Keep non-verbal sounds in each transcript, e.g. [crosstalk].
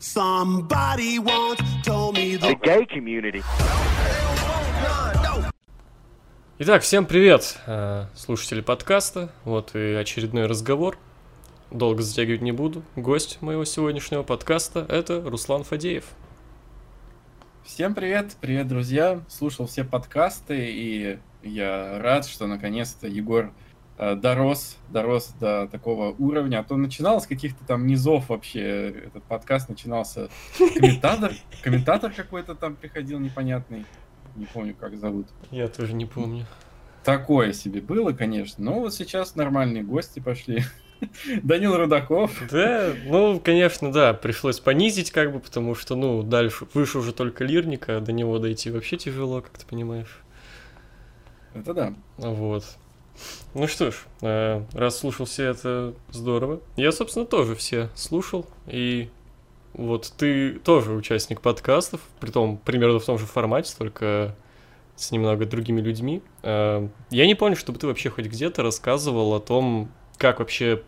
Somebody once told me the gay community. Итак, всем привет, э, слушатели подкаста. Вот и очередной разговор. Долго затягивать не буду. Гость моего сегодняшнего подкаста – это Руслан Фадеев. Всем привет, привет, друзья. Слушал все подкасты, и я рад, что наконец-то Егор дорос, дорос до такого уровня, а то начинал с каких-то там низов вообще, этот подкаст начинался, комментатор, комментатор какой-то там приходил непонятный, не помню, как зовут. Я тоже не помню. Такое себе было, конечно, но вот сейчас нормальные гости пошли. [laughs] Данил Рудаков. Да, ну, конечно, да, пришлось понизить как бы, потому что, ну, дальше, выше уже только лирника, а до него дойти вообще тяжело, как ты понимаешь. Это да. Вот. Ну что ж, э, раз слушал все это здорово. Я, собственно, тоже все слушал. И вот ты тоже участник подкастов, при том примерно в том же формате, только с немного другими людьми. Э, я не помню, чтобы ты вообще хоть где-то рассказывал о том, как вообще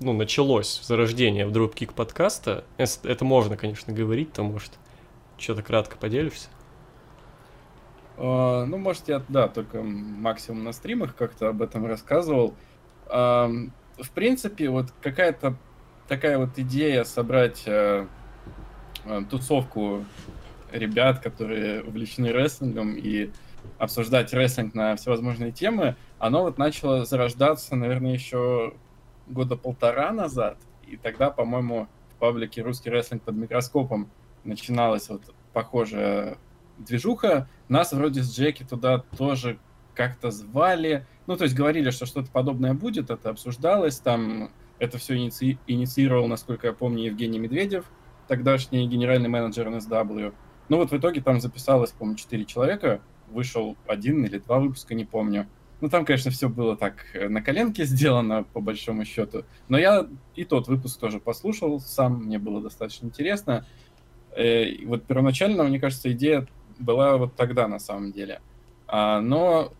ну, началось зарождение в Dropkick подкаста. Это можно, конечно, говорить, то может, что-то кратко поделишься. А, ну, может, я, да, только максимум на стримах как-то об этом рассказывал. В принципе, вот какая-то такая вот идея собрать э, э, тусовку ребят, которые увлечены рестлингом и обсуждать рестлинг на всевозможные темы, оно вот начало зарождаться, наверное, еще года полтора назад. И тогда, по-моему, в паблике «Русский рестлинг под микроскопом» начиналась вот похожая движуха. Нас вроде с Джеки туда тоже как-то звали. Ну, то есть говорили, что что-то подобное будет, это обсуждалось. Там это все иници... инициировал, насколько я помню, Евгений Медведев, тогдашний генеральный менеджер NSW. Ну вот в итоге там записалось, по-моему, 4 человека. Вышел один или два выпуска, не помню. Ну, там, конечно, все было так э, на коленке сделано, по большому счету. Но я и тот выпуск тоже послушал сам, мне было достаточно интересно. Э, и вот первоначально, мне кажется, идея была вот тогда на самом деле. А, но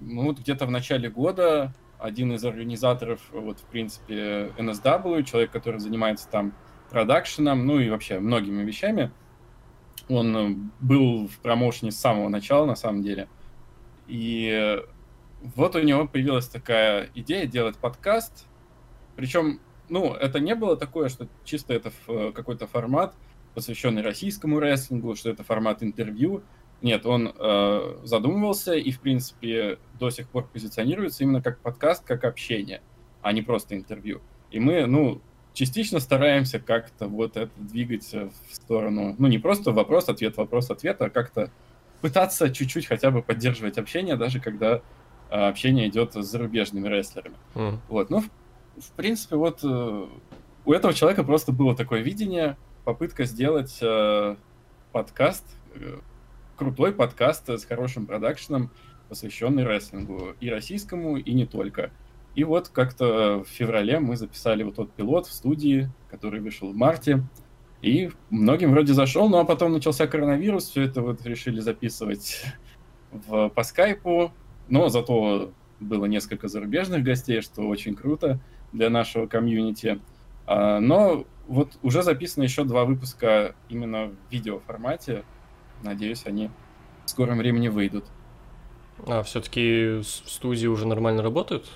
ну, вот где-то в начале года один из организаторов, вот в принципе NSW, человек, который занимается там продакшеном, ну и вообще многими вещами, он был в промоушене с самого начала на самом деле. И вот у него появилась такая идея делать подкаст. Причем, ну, это не было такое, что чисто это какой-то формат, посвященный российскому рестлингу, что это формат интервью. Нет, он э, задумывался и, в принципе, до сих пор позиционируется именно как подкаст, как общение, а не просто интервью. И мы, ну, частично стараемся как-то вот это двигать в сторону, ну, не просто вопрос-ответ, вопрос-ответ, а как-то пытаться чуть-чуть хотя бы поддерживать общение, даже когда э, общение идет с зарубежными рестлерами. Mm. Вот, ну, в, в принципе, вот э, у этого человека просто было такое видение, попытка сделать э, подкаст, э, крутой подкаст с хорошим продакшеном, посвященный рестлингу, и российскому, и не только. И вот как-то в феврале мы записали вот тот пилот в студии, который вышел в марте, и многим вроде зашел, ну а потом начался коронавирус, все это вот решили записывать в, по скайпу, но зато было несколько зарубежных гостей, что очень круто для нашего комьюнити. А, но вот уже записано еще два выпуска именно в видеоформате. Надеюсь, они в скором времени выйдут. А все-таки в студии уже нормально работают?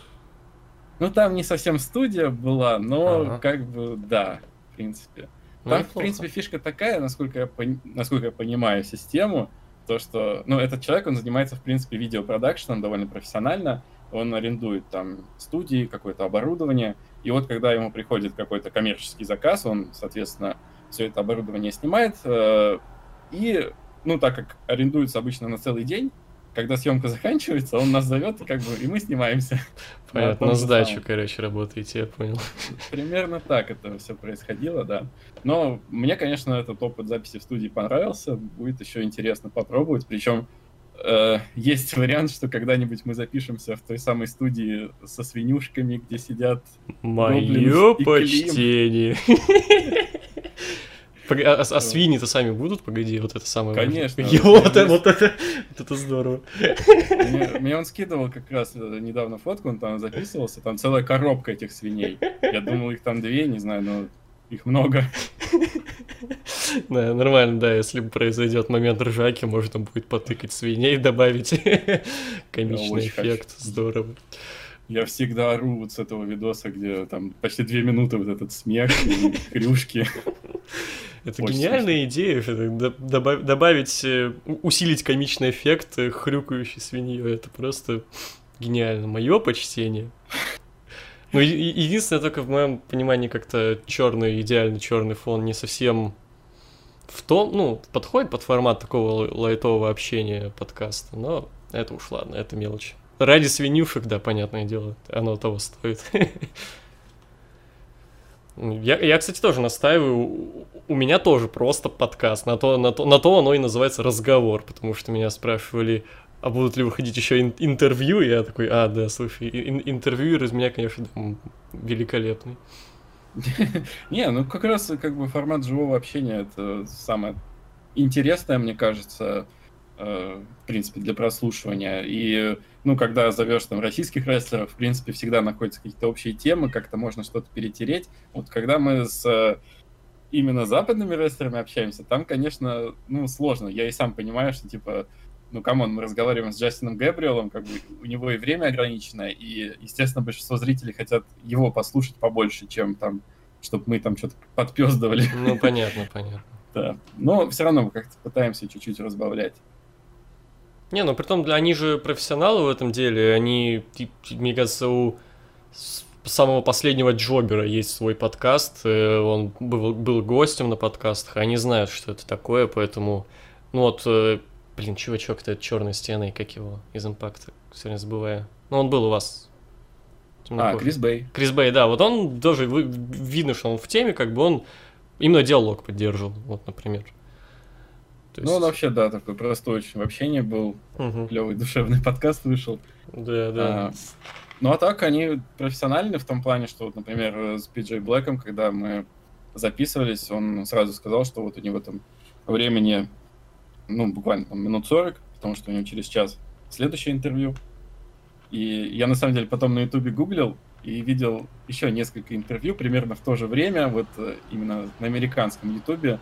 Ну, там не совсем студия была, но ага. как бы да, в принципе. Ну, там, ну, в принципе, фишка такая, насколько я, пон... насколько я понимаю систему, то, что, ну, этот человек, он занимается, в принципе, видеопродакшеном довольно профессионально, он арендует там студии, какое-то оборудование, и вот когда ему приходит какой-то коммерческий заказ, он, соответственно, все это оборудование снимает. Э, и, ну, так как арендуется обычно на целый день, когда съемка [laughs] заканчивается, он нас зовет, как бы, и мы снимаемся. [laughs] Понятно, на сдачу, самом. короче, работаете, я понял. [laughs] Примерно так это все происходило, да. Но мне, конечно, этот опыт записи в студии понравился. Будет еще интересно попробовать. Причем э, есть вариант, что когда-нибудь мы запишемся в той самой студии со свинюшками, где сидят Мое почтение. [laughs] А, а, свиньи-то сами будут? Погоди, вот это самое Конечно. [laughs] Вот, это, вот, это, вот это здорово. Мне, мне он скидывал как раз э, недавно фотку, он там записывался, там целая коробка этих свиней. Я думал, их там две, не знаю, но их много. [laughs] Да, нормально, да, если произойдет момент ржаки, можно будет потыкать свиней, добавить [laughs] комичный эффект. Здорово. Я всегда ору вот с этого видоса, где там почти две минуты вот этот смех и [laughs] крюшки. Это Очень гениальная идея, до- добав- добавить, э, усилить комичный эффект э, хрюкающей свиньей. Это просто гениально. Мое почтение. Ну, единственное, только в моем понимании как-то черный, идеальный черный фон не совсем в том, ну, подходит под формат такого лай- лайтового общения подкаста, но это уж ладно, это мелочь. Ради свинюшек, да, понятное дело, оно того стоит. Я, я, кстати, тоже настаиваю. У меня тоже просто подкаст. На то, на, то, на то оно и называется разговор, потому что меня спрашивали, а будут ли выходить еще ин- интервью? И я такой, а, да, слушай, ин- интервьюер из меня, конечно, м, великолепный. [laughs] Не, ну как раз как бы формат живого общения это самое интересное, мне кажется, э, в принципе, для прослушивания. И, ну, когда зовешь там российских рестлеров, в принципе, всегда находятся какие-то общие темы, как-то можно что-то перетереть. Вот когда мы с э, именно западными рестлерами общаемся, там, конечно, ну, сложно. Я и сам понимаю, что, типа, ну, come on, мы разговариваем с Джастином Гэбриэлом, как бы у него и время ограничено, и, естественно, большинство зрителей хотят его послушать побольше, чем там, чтобы мы там что-то подпездывали. Ну, понятно, понятно. [laughs] Да. Но все равно мы как-то пытаемся чуть-чуть разбавлять. Не, ну притом для они же профессионалы в этом деле, они, мне кажется, у самого последнего Джобера есть свой подкаст, э, он был, был гостем на подкастах, они знают, что это такое, поэтому, ну вот, э, блин, чувачок-то черной стеной, как его, из Импакта, все время забываю. Ну, он был у вас. А. Крис Бэй. Крис Бэй, да, вот он тоже, вы- видно, что он в теме, как бы он именно диалог поддерживал, вот, например. То Ну, он есть- вообще, да, такой простой очень в общении был. Мгм. Клевый душевный [laughs] подкаст вышел. Да, да. А, Ну, а так они профессиональны в том плане, что, вот, например, э, с Пиджей Блэком, когда мы записывались, он сразу сказал, что вот у него там времени, ну, буквально там минут 40, потому что у него через час следующее интервью. И я, на самом деле, потом на Ютубе гуглил и видел еще несколько интервью примерно в то же время, вот э, именно на американском Ютубе,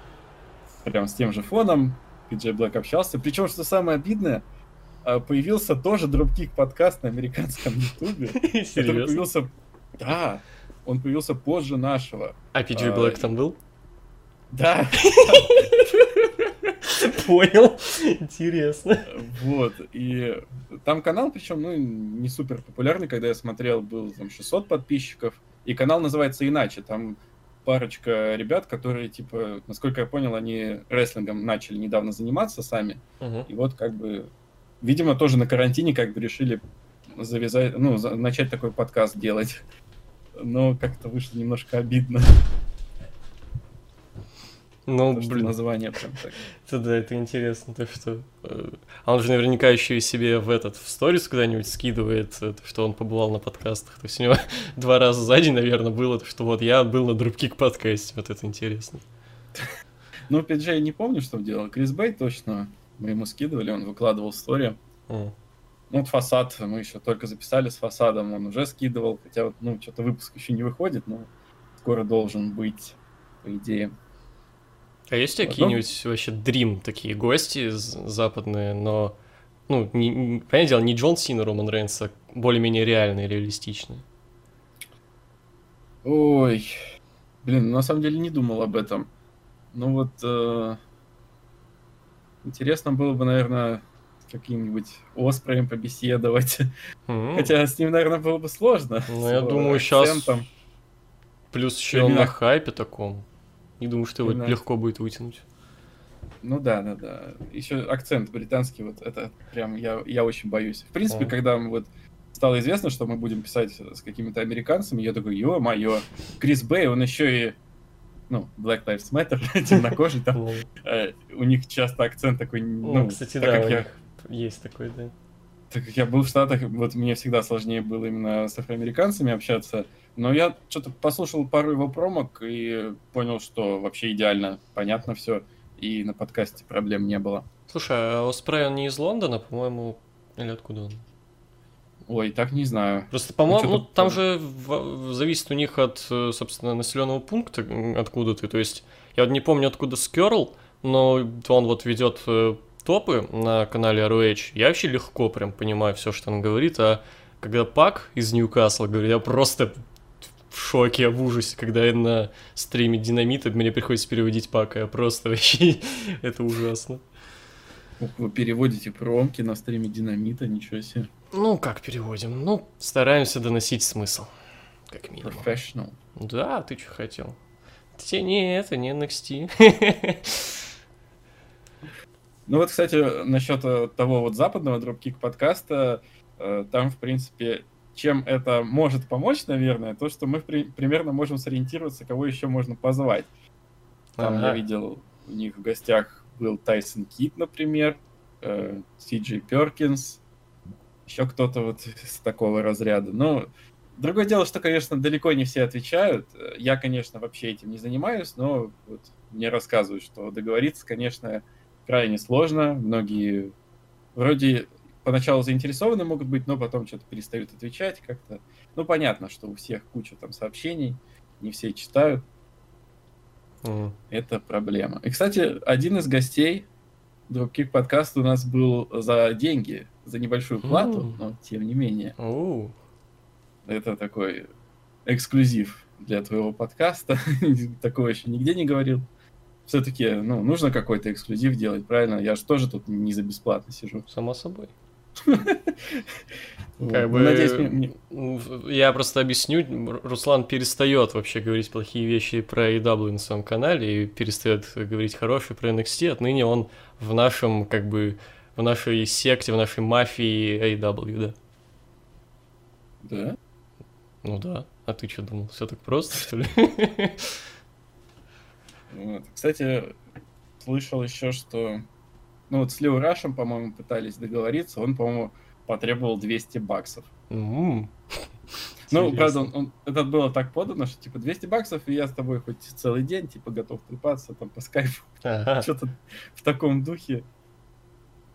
прям с тем же фоном, Пиджей Блэк общался. Причем, что самое обидное, а, появился тоже дропкик подкаст на американском Ютубе, [laughs] Серьезно? появился... Да, он появился позже нашего. А PJ А, Black там был? Да, [laughs] [laughs] Понял. Интересно. вот. И там канал, причем, ну, не супер популярный, когда я смотрел, был там 600 подписчиков. И канал называется иначе. Там парочка ребят, которые, типа, насколько я понял, они рестлингом начали недавно заниматься сами. Мгм. И вот как бы, видимо, тоже на карантине как бы решили завязать, ну, за- начать такой подкаст делать. Но как-то вышло немножко обидно, Ну, потому блин, название прям так. [laughs] это да, это интересно, то что... А он же наверняка еще и себе в этот, в сторис куда-нибудь скидывает, э, то, что он побывал на подкастах. То есть у него [laughs] два раза за день, наверное, было, то, что вот я был на Дропкик подкасте, вот это интересно. [laughs] Ну, PJ не помню, что делал. Крис Бэй точно. Мы ему скидывали, он выкладывал историю. М. Ну, вот фасад мы еще только записали с фасадом, он уже скидывал. Хотя вот, ну, что-то выпуск еще не выходит, но скоро должен быть, по идее. А есть какие-нибудь вообще дрим такие гости западные, но, ну, не, не- понятное дело, не Джон Сина, Роман Рейнс, а более-менее реальные, реалистичные? Ой, блин, на самом деле не думал об этом. Ну вот, э, интересно было бы, наверное, каким-нибудь Оспреем побеседовать. М. Хотя с ним, наверное, было бы сложно. Ну, я думаю, акцентом. Плюс еще он на хайпе таком. Не думаю, что его легко будет вытянуть. Ну да, да, да. Еще акцент британский, вот это прям я, я очень боюсь. В принципе, О. когда вот стало известно, что мы будем писать с какими-то американцами, я такой, ё-моё, Крис Бэй, он еще и, ну, Black Lives Matter, [laughs] темнокожий там, э, у них часто акцент такой, ну, кстати, да, у них есть такой, да. Так как я был в Штатах, вот мне всегда сложнее было именно с афроамериканцами общаться, но я что-то послушал пару его промок и понял, что вообще идеально понятно все, и на подкасте проблем не было. Слушай, а Оспрей, он не из Лондона, по-моему, или откуда он? Ой, так не знаю. Просто, по-моему, Ну, ну, там же в- зависит у них от, э, собственно, населенного пункта, откуда ты. То есть, я вот не помню, откуда Скерл, но он вот ведет э, топы на канале ROH. Я вообще легко прям понимаю все, что он говорит, а когда Пак из Ньюкасла говорит, я просто в шоке, я в ужасе, когда я на стриме Динамита, мне приходится переводить Пака, я просто [laughs] вообще, это ужасно. Вы переводите промки на стриме Динамита, ничего себе. Ну, как переводим? Ну, стараемся доносить смысл, как минимум. Professional. Да, ты что хотел? Тебе не это, не NXT. [laughs] Ну вот, кстати, насчет э, того вот западного дропкик подкаста, э, там, в принципе, чем это может помочь, наверное, то, что мы при- примерно можем сориентироваться, кого еще можно позвать. Там я Ага. видел, у них в гостях был Тайсон Кит, например, э, Си Джей Перкинс, еще кто-то вот с такого разряда. Ну, другое дело, что, конечно, далеко не все отвечают. Я, конечно, вообще этим не занимаюсь, но вот мне рассказывают, что договориться, конечно, крайне сложно. Многие вроде поначалу заинтересованы могут быть, но потом что-то перестают отвечать как-то. Ну, понятно, что у всех куча там сообщений, не все читают. М. Это проблема. И, кстати, один из гостей Dropkick подкаста у нас был за деньги, за небольшую плату, М. но тем не менее. Оу. Это такой эксклюзив для твоего подкаста. [laughs] Такого еще нигде не говорил. Все-таки, ну, нужно какой-то эксклюзив делать, правильно? Я же тоже тут не за бесплатно сижу. Само собой. [laughs] Как Ну, бы, Надеюсь, я просто объясню, Руслан перестает вообще говорить плохие вещи про AEW на своем канале и перестает говорить хорошие про NXT. Отныне он в нашем, как бы, в нашей секте, в нашей мафии AEW, да? Да? Ну да. А ты что думал? Все так просто, что ли? [laughs] Вот. Кстати, слышал еще, что... Ну вот с Лео Рашем, по-моему, пытались договориться. Он, по-моему, потребовал 200 баксов. М. Ну, правда, он, он- это было так подано, что типа 200 баксов, и я с тобой хоть целый день, типа, готов трепаться там по скайпу. Ага. [laughs] Что-то в таком духе.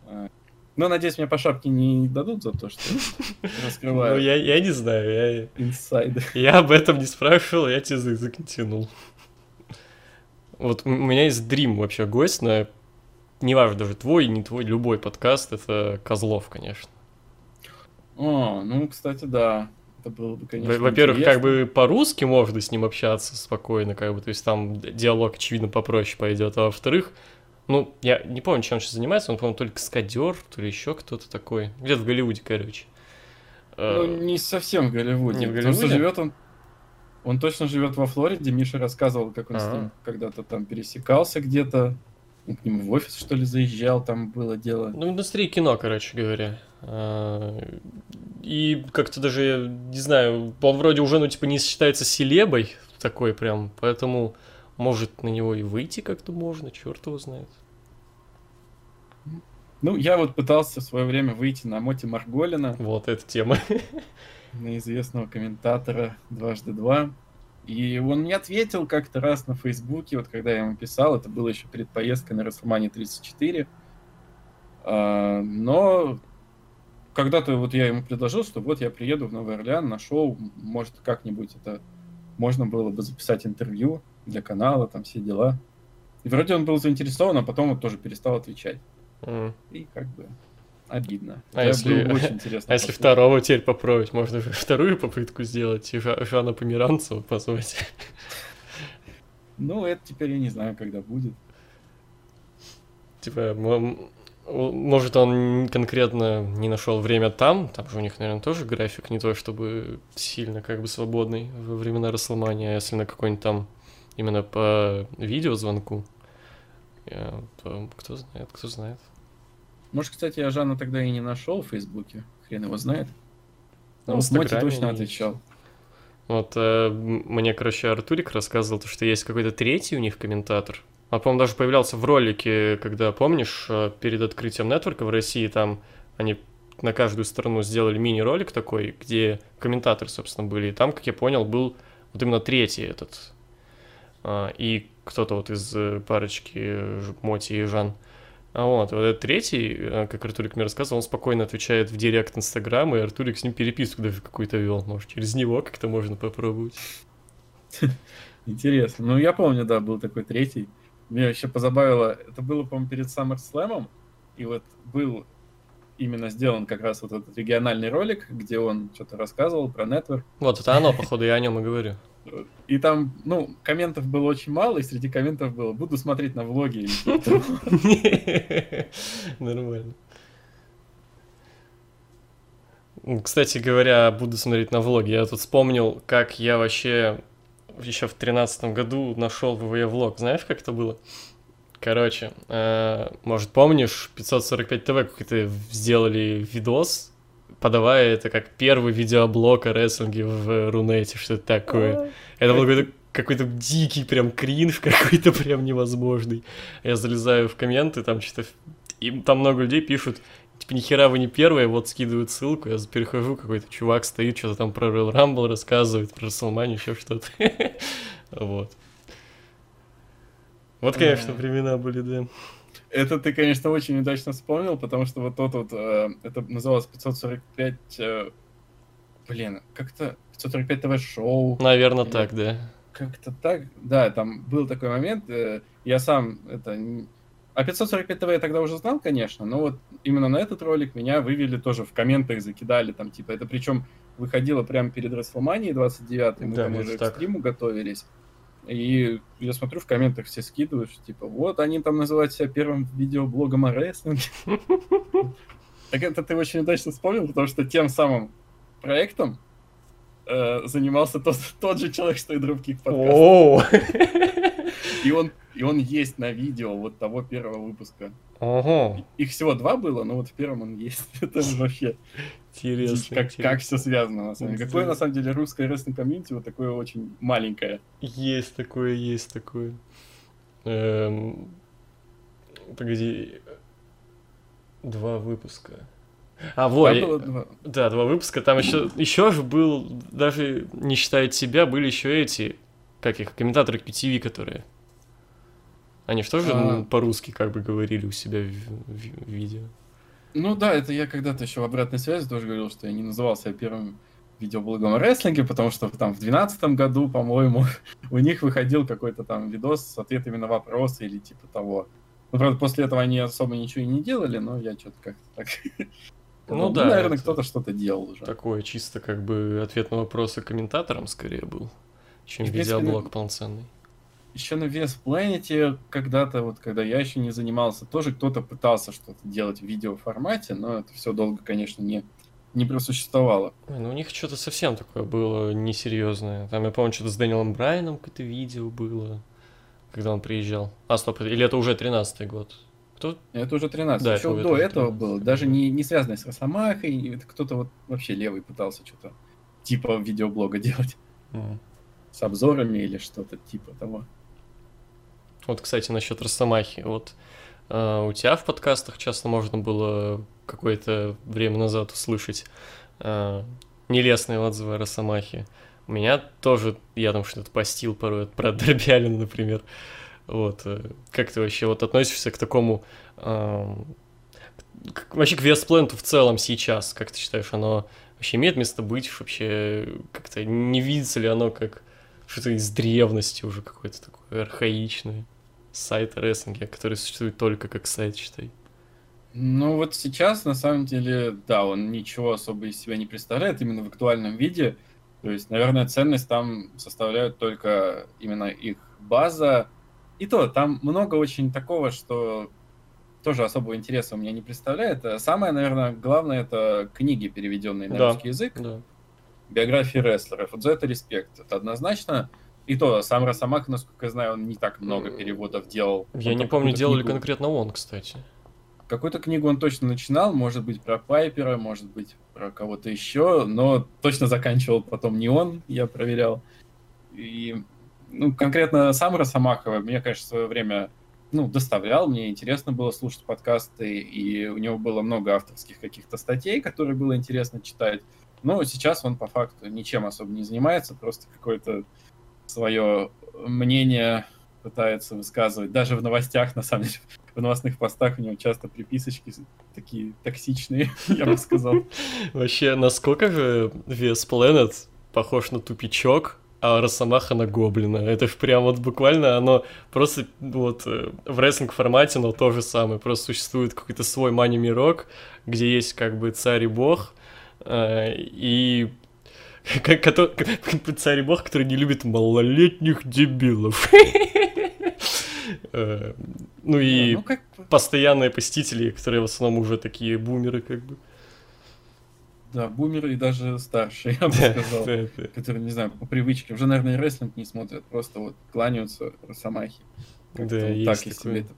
А, Но, надеюсь, мне по шапке не дадут за то, что [laughs] Ну, раскрываю я, я не знаю, я, инсайды. Я об этом не спрашивал, я тебе язык не тянул. Вот у меня есть Дрим вообще гость на... Неважно, даже твой, не твой, любой подкаст, это Козлов, конечно. О, ну, кстати, да. Это было бы, конечно, Во- Во-первых, как бы по-русски можно с ним общаться спокойно, как бы, то есть там диалог, очевидно, попроще пойдет. А во-вторых, ну, я не помню, чем он сейчас занимается, он, по-моему, только каскадер, то ли еще кто-то такой. Где-то в Голливуде, короче. Ну, Э, не совсем в Голливуде. Не в Потому что Голливуде? живет он... Он точно живет во Флориде. Миша рассказывал, как он с Ага. ним когда-то там пересекался где-то. Он к нему в офис, что ли, заезжал, там было дело. Ну, индустрия кино, короче говоря. А, И как-то даже, я не знаю, он вроде уже, ну, типа, не считается селебой такой прям, поэтому, может, на него и выйти как-то можно, черт его знает. Ну, я вот пытался в свое время выйти на Моти Марголина, Вот эта тема. [laughs] на известного комментатора дважды два. И он мне ответил как-то раз на Фейсбуке, вот когда я ему писал, это было еще перед поездкой на WrestleMania 34. А, но когда-то вот я ему предложил, что вот я приеду в Новый Орлеан на шоу, может как-нибудь это можно было бы записать интервью для канала, там все дела. И вроде он был заинтересован, а потом вот тоже перестал отвечать. М. И как бы обидно. А Это если- очень интересно. А если второго теперь попробовать, можно же вторую попытку сделать, и Жа- Жана Померанцева позвать. Ну, это теперь я не знаю, когда будет. Типа, может, он конкретно не нашел время там, там же у них, наверное, тоже график не то, чтобы сильно как бы свободный во времена Расселмания, а если на какой-нибудь там именно по видеозвонку, то кто знает, кто знает. Может, кстати, я Жанна тогда и не нашел в Фейсбуке. Хрен его знает. Ну, Но в вот Моти Инстаграме точно отвечал. Вот э, мне, короче, Артурик рассказывал, то, что есть какой-то третий у них комментатор. А, по-моему, даже появлялся в ролике, когда, помнишь, э, перед открытием нетворка в России, там они на каждую страну сделали мини-ролик такой, где комментаторы, собственно, были. И там, как я понял, был вот именно третий этот. А, и кто-то вот из э, парочки э, Моти и Жан. А вот, вот этот третий, э, как Артурик мне рассказывал, он спокойно отвечает в директ Инстаграма, и Артурик с ним переписку даже какую-то вел. Может, через него как-то можно попробовать. [laughs] Интересно. Ну, я помню, да, был такой третий. Меня еще позабавило, это было, по-моему, перед SummerSlam, и вот был именно сделан как раз вот этот региональный ролик, где он что-то рассказывал про Network. Вот, это оно, походу, я о нем и говорю. И там, ну, комментов было очень мало, и среди комментов было «буду смотреть на влоги». [laughs] Нормально. Кстати говоря, буду смотреть на влоги. Я тут вспомнил, как я вообще еще в тринадцатом году нашел ВВЕ влог. Знаешь, как это было? Короче, э, может, помнишь, 545 ТВ какой-то сделали видос, подавая это как первый видеоблог о рестлинге в Рунете, что-то такое. Это был какой-то какой-то дикий прям кринж [laughs] какой-то прям невозможный. Я залезаю в комменты, там что-то... И там много людей пишут, типа, нихера вы не первые, вот скидывают ссылку, я перехожу, какой-то чувак стоит, что-то там про Royal Rumble рассказывает, про Салмани, еще что-то. [laughs] Вот. Вот, конечно, времена были, да. Это ты, конечно, очень удачно вспомнил, потому что вот тот вот, э, это называлось 545, э, блин, как-то 545 ТВ-шоу. Наверное, так, да. Как-то так, да, там был такой момент, э, я сам это... А 545 ТВ я тогда уже знал, конечно, но вот именно на этот ролик меня вывели тоже в комментах, закидали там, типа, это причем выходило прямо перед Расселманией 29 мы Да, там уже так. к стриму готовились. И я смотрю, в комментах все скидывают, что, типа, вот они там называют себя первым видеоблогом о рестлинге. [laughs] Так это ты очень удачно вспомнил, потому что тем самым проектом э, занимался тот, [laughs] тот же человек, что и других подкастов. О, И он, и он есть на видео вот того первого выпуска. Ого, Их всего два было, но вот в первом он есть. [laughs] Это же вообще интересно. как, интересно. как все связано на самом деле. Какое на самом деле русское рестлинг комьюнити вот такое очень маленькое. Есть такое, есть такое. Эм, Погоди. Два выпуска. А, вот, было два. да, два выпуска. Там еще, еще же был, даже не считая тебя, были еще эти, как их, комментаторы QTV, которые. Они же тоже А. ну, по-русски как бы говорили у себя в, в- в видео. Ну да, это я когда-то еще в обратной связи тоже говорил, что я не называл себя первым видеоблогом о рестлинге, потому что там в 2012 году, по-моему, [laughs] у них выходил какой-то там видос с ответами на вопросы или типа того. Ну, правда, после этого они особо ничего и не делали, но я что-то как-то так... [laughs] Ну да, наверное, кто-то что-то делал уже. Такое чисто как бы ответ на вопросы комментаторам скорее был, чем видеоблог полноценный. Еще на Вес Planet когда-то, вот когда я еще не занимался, тоже кто-то пытался что-то делать в видеоформате, но это все долго, конечно, не, не просуществовало. Ой, ну у них что-то совсем такое было несерьезное. Там, я помню, что-то с Дэниелом Брайаном какое-то видео было, когда он приезжал. А, стоп, или это уже 13-й год? Кто? Это уже 13. Да, Еще это- до этого 13, было, да. даже не, не связанное с Росомахой, это кто-то вот вообще левый пытался что-то типа видеоблога делать с обзорами или что-то типа того. Вот, кстати, насчет Росомахи. Вот э, у тебя в подкастах часто можно было какое-то время назад услышать э, нелестные отзывы о Росомахе. У меня тоже, я там что-то постил порой про [laughs] Дробялина, например. Вот. э, Как ты вообще вот относишься к такому... эм, к- вообще к Вестпленту в целом сейчас? Как ты считаешь, оно вообще имеет место быть? Вообще как-то не видится ли оно как что-то из древности уже какое-то такое архаичное? Сайт о рестлинге, который существует только как сайт, считай. Ну вот сейчас, на самом деле, да, он ничего особо из себя не представляет именно в актуальном виде. То есть, наверное, ценность там составляют только именно их база. И то, там много очень такого, что тоже особого интереса у меня не представляет. Самое, наверное, главное, это книги, переведенные на Да. русский язык, Да. Биографии рестлеров. Вот за это респект. Это однозначно. И то, сам Росомаха, насколько я знаю, он не так много переводов делал. Я Он не помню, делали книгу- конкретно он, кстати. Какую-то книгу он точно начинал, может быть, про Пайпера, может быть, про кого-то еще, но точно заканчивал потом не он, я проверял. И, ну, конкретно сам Росомаха, мне, конечно, в свое время, ну, доставлял, мне интересно было слушать подкасты, и у него было много авторских каких-то статей, которые было интересно читать. Но сейчас он по факту ничем особо не занимается, просто какое-то свое мнение пытается высказывать. Даже в новостях, на самом деле, [laughs] в новостных постах у него часто приписочки такие токсичные, [laughs] я бы сказал. Вообще, насколько же вес Planet похож на тупичок, а Росомаха на Гоблина. Это ж прям вот буквально оно просто вот э, в рестлинг формате, но то же самое. Просто существует какой-то свой мани-мирок, где есть как бы царь и бог, и [laughs] [laughs] царь и бог, который не любит малолетних дебилов. [laughs] Э, ну и ну, постоянные посетители, которые в основном уже такие бумеры, как бы. Да, бумеры и даже старшие, я бы сказал. Которые, не знаю, по привычке. Уже, наверное, рестлинг не смотрят, просто вот кланяются Росомахи. Да, так я себе это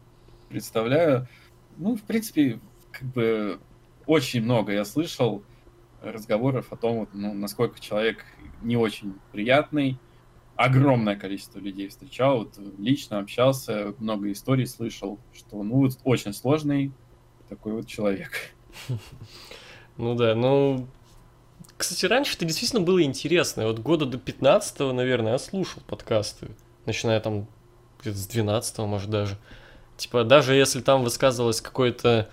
представляю. Ну, в принципе, как бы очень много я слышал разговоров о том, вот, ну, насколько человек не очень приятный. Огромное количество людей встречал, вот, лично общался, много историй слышал, что ну вот очень сложный такой вот человек. Ну да, ну... Кстати, раньше это действительно было интересно. Вот года до 15 наверное, я слушал подкасты. Начиная там где-то с 12 может даже. Типа, даже если там высказывалось какое-то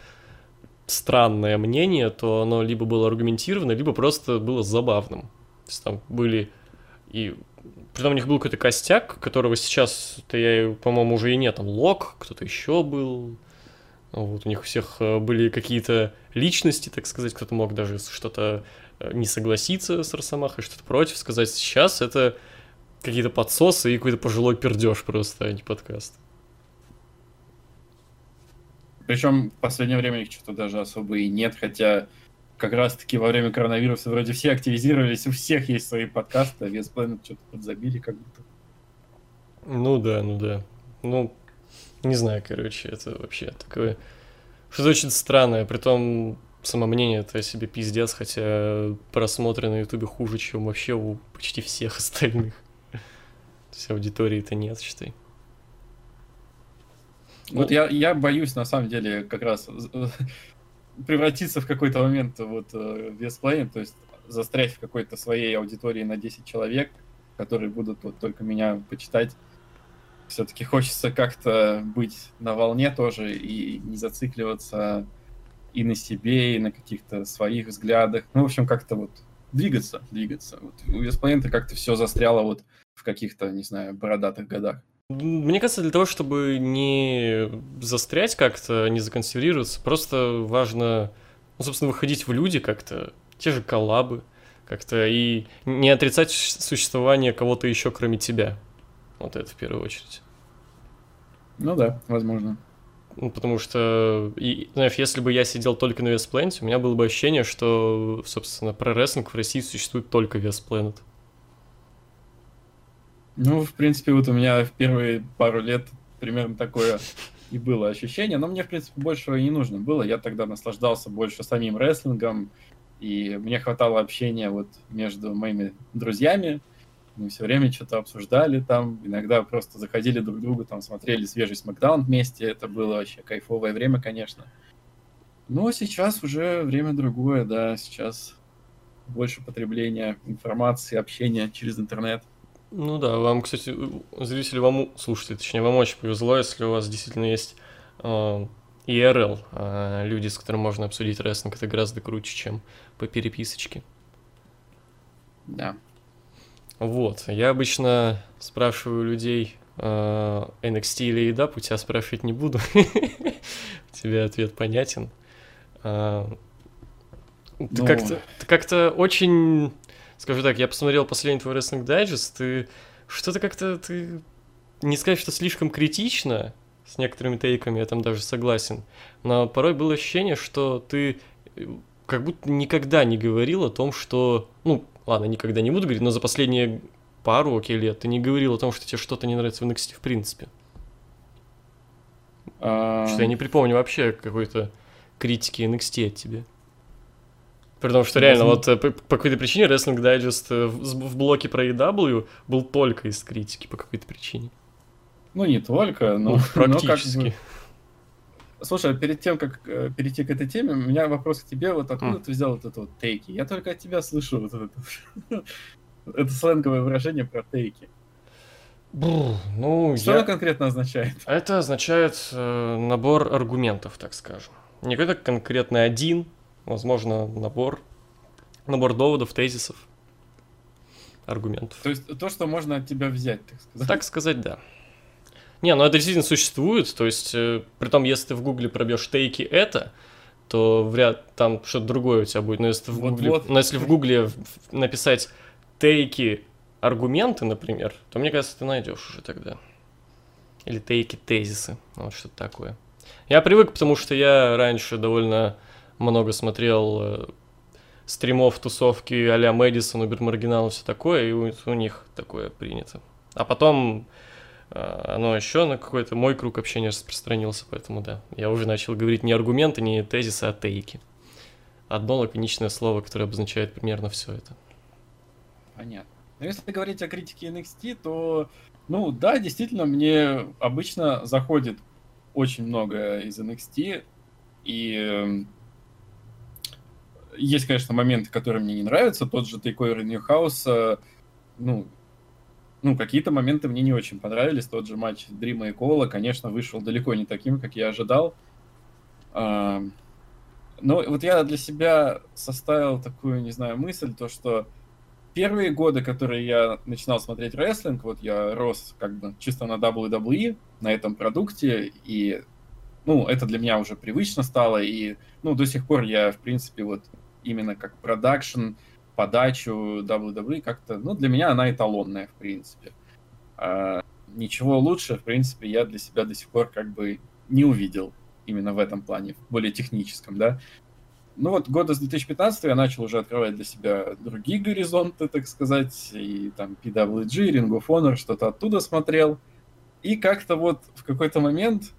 странное мнение, то оно либо было аргументировано, либо просто было забавным. То есть там были и... Притом у них был какой-то костяк, которого сейчас-то я, по-моему, уже и нет. Там Лок, кто-то еще был. Вот, у них у всех э, были какие-то личности, так сказать, кто-то мог даже что-то э, не согласиться с Росомахой, что-то против сказать. Сейчас это какие-то подсосы и какой-то пожилой пердеж просто, а не подкаст. Причем в последнее время их что-то даже особо и нет, хотя как раз-таки во время коронавируса вроде все активизировались, у всех есть свои подкасты, а Вес Planet что-то подзабили как будто. Ну да, ну да. Ну, не знаю, короче, это вообще такое... Что-то очень странное, при том само мнение это себе пиздец, хотя просмотры на ютубе хуже, чем вообще у почти всех остальных. То есть аудитории-то нет, считай. Вот ну, я, я боюсь, на самом деле, как раз превратиться в какой-то момент вот в весплейн, то есть застрять в какой-то своей аудитории на 10 человек, которые будут вот только меня почитать все-таки хочется как-то быть на волне тоже и не зацикливаться и на себе, и на каких-то своих взглядах. Ну, в общем, как-то вот двигаться, двигаться. Вот у Весплейнта как-то все застряло вот в каких-то, не знаю, бородатых годах. Мне кажется, для того, чтобы не застрять как-то, не законсервироваться, просто важно, ну, собственно, выходить в люди как-то, те же коллабы, как-то, и не отрицать существование кого-то еще, кроме тебя. Вот это в первую очередь. Ну да, возможно. Ну, потому что, и, знаешь, если бы я сидел только на Веспланете, у меня было бы ощущение, что, собственно, про рестлинг в России существует только Веспланет. Ну, в принципе, вот у меня в первые пару лет примерно такое и было ощущение, но мне, в принципе, большего и не нужно было. Я тогда наслаждался больше самим рестлингом, и мне хватало общения вот между моими друзьями, мы все время что-то обсуждали там, иногда просто заходили друг к другу, там смотрели свежий смакдаун вместе, это было вообще кайфовое время, конечно. Но сейчас уже время другое, да, сейчас больше потребления информации, общения через интернет. Ну да, вам, кстати, зрители, вам, слушайте, точнее, вам очень повезло, если у вас действительно есть э, IRL, э, люди, с которыми можно обсудить рестлинг, это гораздо круче, чем по переписочке. Да. Вот, я обычно спрашиваю людей э, NXT или EDAP, у тебя спрашивать не буду. [laughs] У тебя ответ понятен. А, ты ну. как-то как очень, скажу так, я посмотрел последний твой Wrestling Digest, ты что-то как-то, ты не сказать, что слишком критично, с некоторыми тейками я там даже согласен, но порой было ощущение, что ты э, как будто никогда не говорил о том, что, ну, ладно, никогда не буду говорить, но за последние пару, окей, лет ты не говорил о том, что тебе что-то не нравится в NXT в принципе. А... Что я не припомню вообще какой-то критики NXT от тебя. При том, что реально, вот э, по, по какой-то причине Wrestling Digest э, в, в блоке про EW был только из критики по какой-то причине. Ну, не только, но... Ну, практически. Но как бы... Слушай, а перед тем, как э, перейти к этой теме, у меня вопрос к тебе. Вот откуда mm. ты взял вот это вот тейки? Я только от тебя слышу вот это, [laughs] это сленговое выражение про тейки. Бррр, ну, Что я... оно конкретно означает? Это означает э, набор аргументов, так скажем. Не какой-то конкретный один, возможно, набор, набор доводов, тезисов, аргументов. То есть то, что можно от тебя взять, так сказать. Так сказать, да. Не, ну это действительно существует, то есть, э, при том, если ты в гугле пробьешь тейки это, то вряд там что-то другое у тебя будет. Но если ты в гугле, Вот-вот. но если в гугле написать тейки аргументы, например, то мне кажется, ты найдешь уже тогда. Или тейки тезисы, ну, вот что-то такое. Я привык, потому что я раньше довольно много смотрел э, стримов, тусовки а-ля Мэдисон, Убермаргинал и все такое, и у, у них такое принято. А потом э, оно еще на какой-то мой круг общения распространился, поэтому да. Я уже начал говорить не аргументы, не тезисы, а тейки. Одно лаконичное слово, которое обозначает примерно все это. Понятно. Но если говорить о критике NXT, то, ну да, действительно, мне обычно заходит очень много из NXT, и эм, есть, конечно, моменты, которые мне не нравятся. Тот же Takeover In Your House, ну, ну, какие-то моменты мне не очень понравились. Тот же матч Дрима и Кола, конечно, вышел далеко не таким, как я ожидал. А, Но вот я для себя составил такую, не знаю, мысль, то, что первые годы, которые я начинал смотреть рестлинг, вот я рос как бы чисто на WWE, на этом продукте, и, ну, это для меня уже привычно стало, и, ну, до сих пор я, в принципе, вот именно как продакшн, подачу WWE как-то, ну, для меня она эталонная, в принципе. А, ничего лучше, в принципе, я для себя до сих пор как бы не увидел именно в этом плане, в более техническом, да. Ну вот года с 2015 я начал уже открывать для себя другие горизонты, так сказать, и там PWG, Ring of Honor, что-то оттуда смотрел. И как-то вот в какой-то момент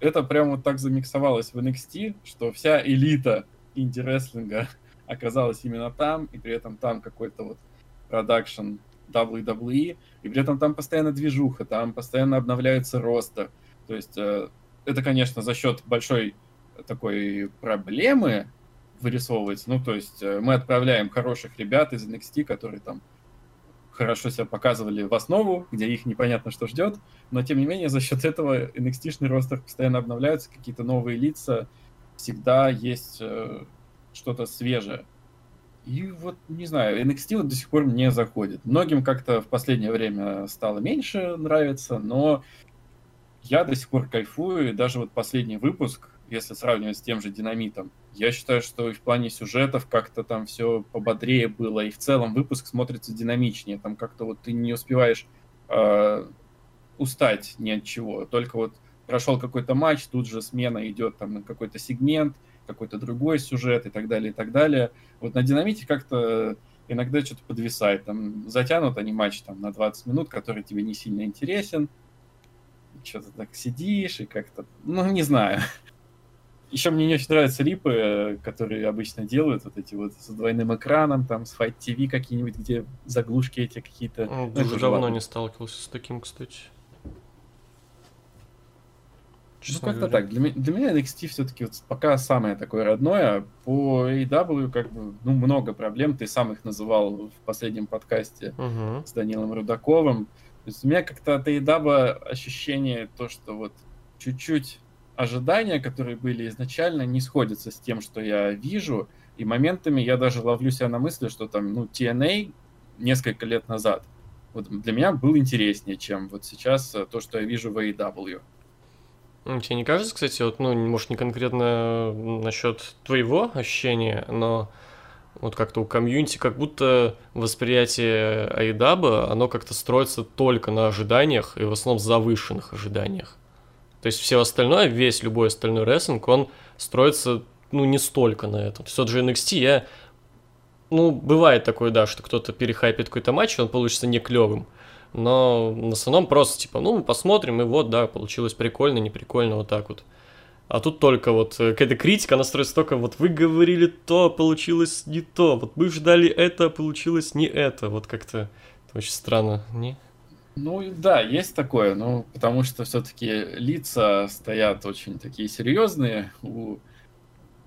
это прям вот так замиксовалось в NXT, что вся элита инди-рестлинга [laughs] оказалась именно там, и при этом там какой-то вот продакшн WWE, и при этом там постоянно движуха, там постоянно обновляется ростер. То есть э, это, конечно, за счет большой такой проблемы вырисовывается. Ну, то есть э, мы отправляем хороших ребят из NXT, которые там хорошо себя показывали в основу, где их непонятно что ждет, но тем не менее за счет этого NXT-шный ростер постоянно обновляются, какие-то новые лица, всегда есть э, что-то свежее. И вот, не знаю, NXT вот до сих пор мне заходит. Многим как-то в последнее время стало меньше нравиться, но я до сих пор кайфую, и даже вот последний выпуск, если сравнивать с тем же Динамитом, я считаю, что и в плане сюжетов как-то там все пободрее было, и в целом выпуск смотрится динамичнее, там как-то вот ты не успеваешь э, устать ни от чего, только вот прошел какой-то матч, тут же смена идет там на какой-то сегмент, какой-то другой сюжет и так далее, и так далее. Вот на Динамите как-то иногда что-то подвисает, там затянут они матч там на 20 минут, который тебе не сильно интересен, что-то так сидишь и как-то, ну, не знаю. Еще мне не очень нравятся рипы, э, которые обычно делают, вот эти вот с двойным экраном, там, с Fight TV какие-нибудь, где заглушки эти какие-то. Ну, Ну, Уже же давно ладно. не сталкивался с таким, кстати. Ну, как-то так. Для, для меня NXT все-таки вот пока самое такое родное. По AEW как бы, ну, много проблем. Ты сам их называл в последнем подкасте Мгм. с Данилом Рудаковым. То есть у меня как-то от AEW ощущение то, что вот чуть-чуть ожидания, которые были изначально, не сходятся с тем, что я вижу. И моментами я даже ловлю себя на мысли, что там, ну, TNA несколько лет назад вот для меня был интереснее, чем вот сейчас э, то, что я вижу в AEW. Тебе не кажется, кстати, вот, ну, может, не конкретно насчет твоего ощущения, но вот как-то у комьюнити, как будто восприятие Айдаба, оно как-то строится только на ожиданиях и в основном завышенных ожиданиях. То есть все остальное, весь любой остальной рестлинг, он строится, ну, не столько на этом. То есть тот же NXT, я, ну, бывает такое, да, что кто-то перехайпит какой-то матч, и он получится не клевым. Но в основном просто типа, ну, мы посмотрим, и вот, да, получилось прикольно, не прикольно, вот так вот. А тут только вот э, какая-то критика, она строится только вот вы говорили то, получилось не то, вот мы ждали это, получилось не это. Вот как-то очень странно, не? Ну да, есть такое, ну, потому что все-таки лица стоят очень такие серьезные у,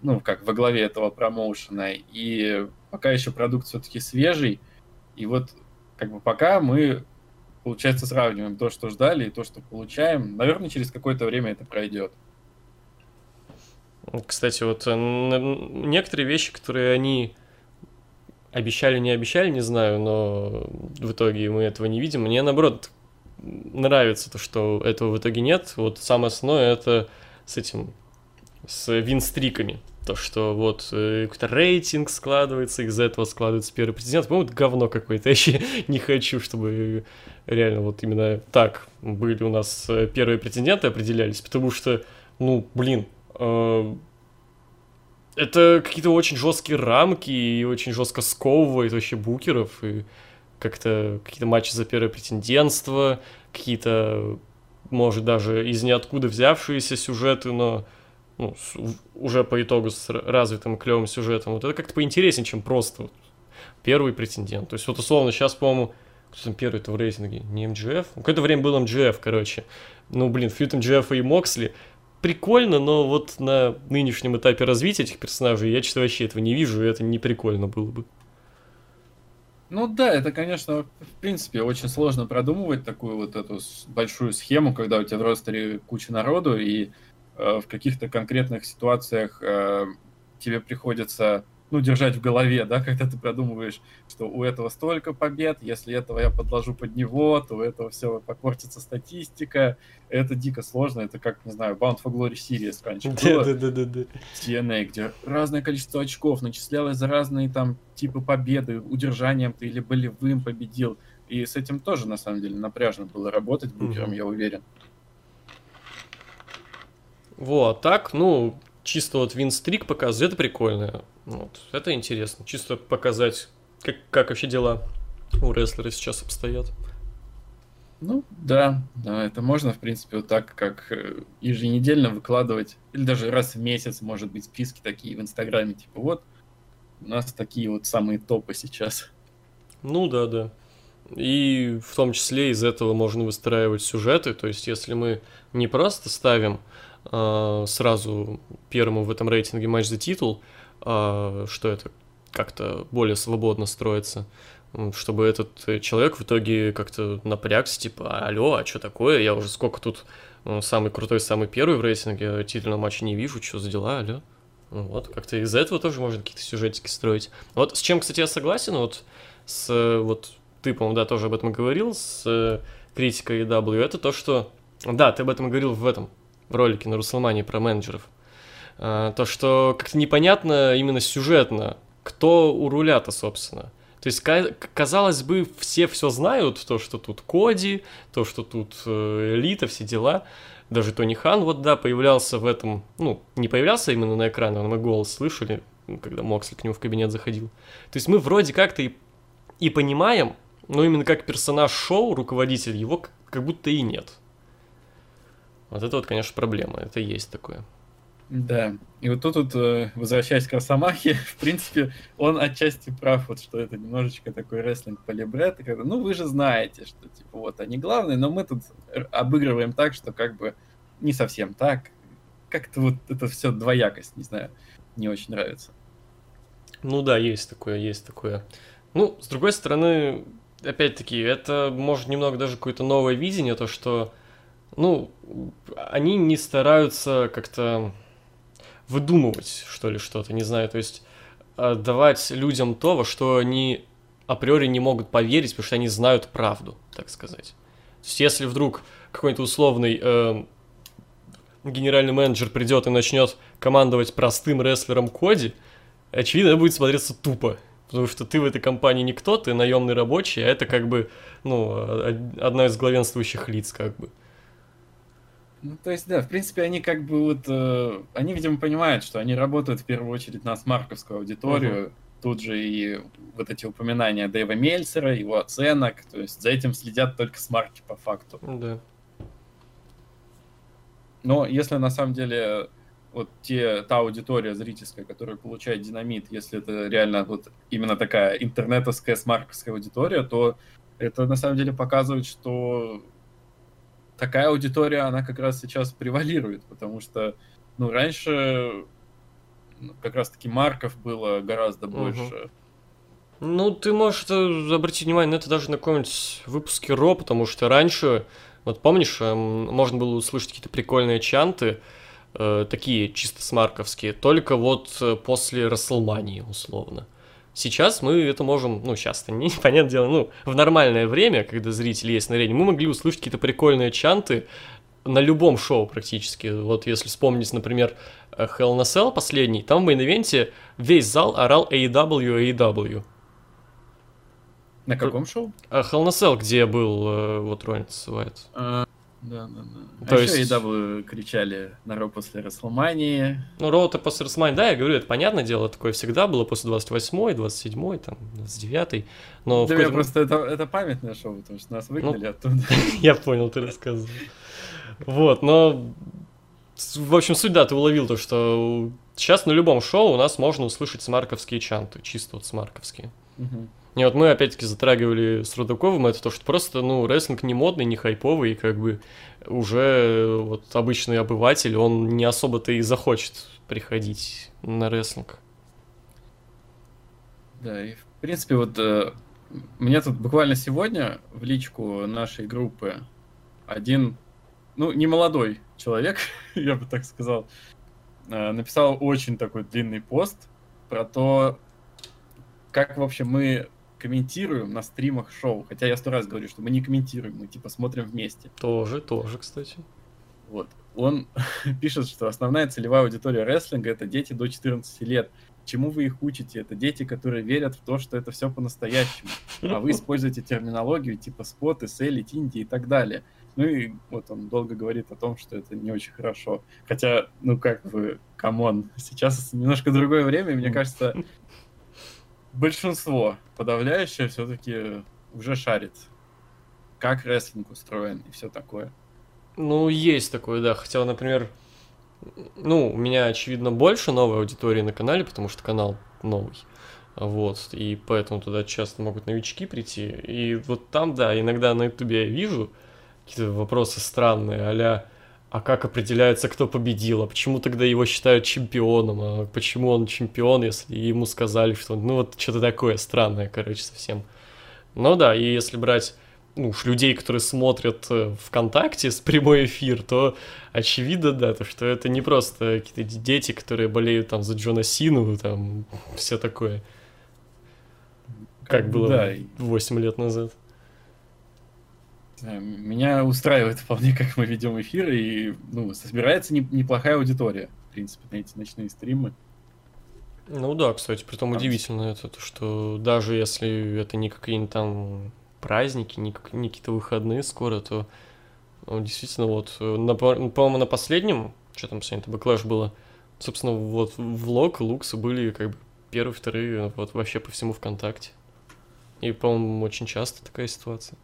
ну, как во главе этого промоушена, и пока еще продукт все-таки свежий, и вот как бы пока мы получается, сравниваем то, что ждали, и то, что получаем. Наверное, через какое-то время это пройдет. Кстати, вот э, некоторые вещи, которые они обещали, не обещали, не знаю, но в итоге мы этого не видим. Мне, наоборот, нравится то, что этого в итоге нет. Вот самое основное это с этим, с винстриками. То, что вот э, какой-то рейтинг складывается, из этого складывается первый президент. По-моему, говно какое-то. [laughs] Я вообще не хочу, чтобы реально вот именно так были у нас э, первые претенденты определялись, потому что, ну, блин, э, это какие-то очень жесткие рамки и очень жестко сковывает вообще букеров и как-то какие-то матчи за первое претендентство, какие-то, может, даже из ниоткуда взявшиеся сюжеты, но ну, с, уже по итогу с развитым клевым сюжетом, вот это как-то поинтереснее, чем просто вот первый претендент. То есть вот условно сейчас, по-моему, кто там первый-то в рейтинге? Не МГФ? Ну, какое-то время был МГФ, короче. Ну, блин, фьют МГФ и Моксли прикольно, но вот на нынешнем этапе развития этих персонажей я что-то вообще этого не вижу, и это не прикольно было бы. Ну да, это, конечно, в принципе, очень сложно продумывать такую вот эту большую схему, когда у тебя в ростере куча народу, и в каких-то конкретных ситуациях э, тебе приходится ну, держать в голове, да, [laughs] когда ты продумываешь, что у этого столько побед, если этого я подложу под него, то у этого все попортится статистика. Это дико сложно, это как, не знаю, Bound for Glory Series раньше было. Да, да, да, да. TNA, где разное количество очков начислялось за разные там типы победы, удержанием ты или болевым победил. И с этим тоже, на самом деле, напряжно было работать букером, mm-hmm. я уверен. Вот, так, ну, чисто вот винстрик показывает, это прикольно. Вот, это интересно. Чисто показать, как, как вообще дела у рестлера сейчас обстоят. Ну, да, да, это можно, в принципе, вот так, как э, еженедельно выкладывать, или даже раз в месяц, может быть, списки такие в Инстаграме, типа, вот, у нас такие вот самые топы сейчас. Ну, да, да. И в том числе из этого можно выстраивать сюжеты, то есть если мы не просто ставим сразу первому в этом рейтинге матч за титул, э, что это как-то более свободно строится, чтобы этот человек в итоге как-то напрягся, типа, алло, а что такое, я уже сколько тут ну, самый крутой, самый первый в рейтинге, титульного матча не вижу, что за дела, алло. Вот, как-то из-за этого тоже можно какие-то сюжетики строить. Вот с чем, кстати, я согласен, вот с, вот ты, по-моему, да, тоже об этом говорил, с критикой W, это то, что, да, ты об этом говорил в этом, в ролике на Русломании про менеджеров. А, то, что как-то непонятно именно сюжетно, кто у руля-то, собственно. То есть, казалось бы, все все знают, то, что тут Коди, то, что тут э, Элита, все дела. Даже Тони Хан, вот да, появлялся в этом, ну, не появлялся именно на экране, но мы голос слышали, когда Моксли к нему в кабинет заходил. То есть мы вроде как-то и, и понимаем, но именно как персонаж шоу, руководитель, его как будто и нет. Вот это вот, конечно, проблема. Это есть такое. Да. И вот тут, вот, э, возвращаясь к Росомахе, [laughs] в принципе, он отчасти прав, вот, что это немножечко такой рестлинг полибред. Когда, ну, вы же знаете, что, типа, вот они главные, но мы тут обыгрываем так, что как бы не совсем так. Как-то вот это все двоякость, не знаю, не очень нравится. Ну да, есть такое, есть такое. Ну, с другой стороны, опять-таки, это может немного даже какое-то новое видение, то, что ну, они не стараются как-то выдумывать, что ли, что-то, не знаю, то есть э, давать людям то, во что они априори не могут поверить, потому что они знают правду, так сказать. То есть если вдруг какой-то условный э, генеральный менеджер придет и начнет командовать простым рестлером Коди, очевидно, это будет смотреться тупо. Потому что ты в этой компании никто, ты наемный рабочий, а это как бы, ну, одна из главенствующих лиц, как бы. Ну, то есть, да, в принципе, они как бы вот, э, они, видимо, понимают, что они работают в первую очередь на смарковскую аудиторию. Uh-huh. Тут же и вот эти упоминания Дэйва Мельцера, его оценок, то есть за этим следят только смарки по факту. Да. Но если на самом деле вот те, та аудитория зрительская, которая получает динамит, если это реально вот именно такая интернетовская смарковская аудитория, то это на самом деле показывает, что такая аудитория, она как раз сейчас превалирует, потому что, ну, раньше ну, как раз-таки марков было гораздо больше. Ну, ты можешь обратить внимание на это даже на каком-нибудь выпуске Ро, потому что раньше, вот помнишь, эм, можно было услышать какие-то прикольные чанты, э, такие чисто смарковские, только вот э, после Расселмании, условно. Сейчас мы это можем, ну, сейчас-то не, [laughs] понятное дело, ну, в нормальное время, когда зрители есть на арене, мы могли услышать какие-то прикольные чанты на любом шоу практически. Вот если вспомнить, например, э, Hell in a Cell последний, там в мейн-ивенте весь зал орал AEW, AEW. На каком шоу? А Hell in a Cell, где был э, вот Роллинс Уайт. А, да, да, да. То а есть- еще AEW кричали на Raw после Рестлмании. Ну, Raw-то после Рестлмании, да, я говорю, это понятное дело, такое всегда было после 28-й, 27-й, там, 29-й. Но да, я просто это, это памятное шоу, потому что нас выгнали Ну, оттуда. [laughs] Я понял, ты рассказывал. Вот, но... В общем, суть, да, ты уловил то, что сейчас на любом шоу у нас можно услышать смарковские чанты, чисто вот смарковские. Мгм. И вот мы опять-таки затрагивали с Рудаковым это то, что просто, ну, рестлинг не модный, не хайповый, и как бы уже э, вот обычный обыватель, он не особо-то и захочет приходить на рестлинг. Да, и в принципе вот э, мне тут буквально сегодня в личку нашей группы один, ну, не молодой человек, [laughs] я бы так сказал, э, написал очень такой длинный пост про то, как вообще мы комментируем на стримах шоу. Хотя я сто раз говорю, что мы не комментируем, мы типа смотрим вместе. Тоже, тоже, кстати. Вот. Он [laughs] пишет, что основная целевая аудитория рестлинга это дети до 14 лет. Чему вы их учите? Это дети, которые верят в то, что это все по-настоящему. А вы используете терминологию типа споты, селлить, инди и так далее. Ну и вот он долго говорит о том, что это не очень хорошо. Хотя, ну как бы, come on, сейчас немножко другое время, и мне кажется, большинство подавляющее все-таки уже шарит, как рестлинг устроен и все такое. Ну, есть такое, да. Хотя, например, ну, у меня, очевидно, больше новой аудитории на канале, потому что канал новый. Вот, и поэтому туда часто могут новички прийти. И вот там, да, иногда на ютубе я вижу какие-то вопросы странные, а а как определяется, кто победил, а почему тогда его считают чемпионом, а почему он чемпион, если ему сказали, что... Ну, вот что-то такое странное, короче, совсем. Ну да, и если брать ну, уж людей, которые смотрят э, ВКонтакте с прямой эфир, то очевидно, да, то, что это не просто какие-то дети, которые болеют там за Джона Сину, там, все такое, как было Да, и, 8 лет назад. Знаю, меня устраивает [laughs] вполне, как мы ведем эфир, и ну, собирается не- неплохая аудитория, в принципе, на эти ночные стримы. Ну да, кстати, притом Там- удивительно это, то, что даже если это не какие-нибудь там праздники, не, не какие-то выходные скоро, то ну, действительно вот, э, на, по- по-моему, на последнем, что там сегодня, это Backlash было, собственно, вот влог и луксы были как бы первые, вторые, вот вообще по всему ВКонтакте. И, по-моему, очень часто такая ситуация.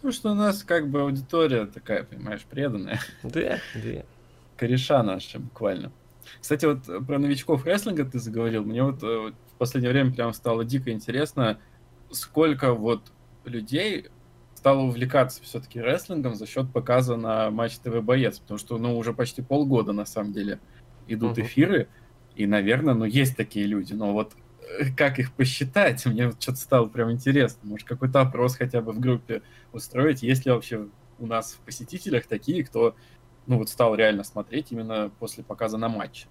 Потому что у нас как бы аудитория такая, понимаешь, преданная. Да, да. Кореша наши буквально. Кстати, вот про новичков рестлинга ты заговорил. Мне вот э, вот в последнее время прям стало дико интересно, сколько вот людей стало увлекаться все-таки рестлингом за счет показа на Матч ТВ Боец. Потому что, ну, уже почти полгода, на самом деле, идут Мгм. эфиры. И, наверное, ну, есть такие люди. Но вот как их посчитать, мне вот что-то стало прям интересно. Может, какой-то опрос хотя бы в группе устроить, есть ли вообще у нас в посетителях такие, кто ну вот стал реально смотреть именно после показа на матч.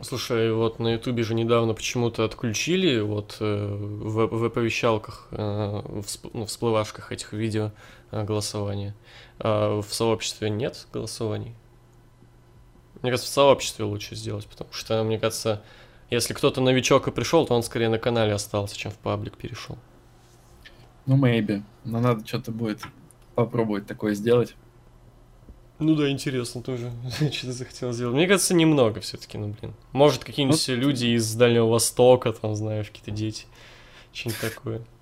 Слушай, вот на Ютубе же недавно почему-то отключили вот э, в, в оповещалках, э, в, ну, всплывашках этих видео э, голосования. А в сообществе нет голосований. Мне кажется, в сообществе лучше сделать, потому что, мне кажется, если кто-то новичок и пришел, то он скорее на канале остался, чем в паблик перешел. Ну, maybe. Но надо что-то будет попробовать такое сделать. Ну да, интересно тоже. [laughs] Что-то захотел сделать. Мне кажется, немного все-таки, ну блин. Может, какие-нибудь Ну, люди из Дальнего Востока, там, знаешь, какие-то дети. Что-нибудь такое. [laughs]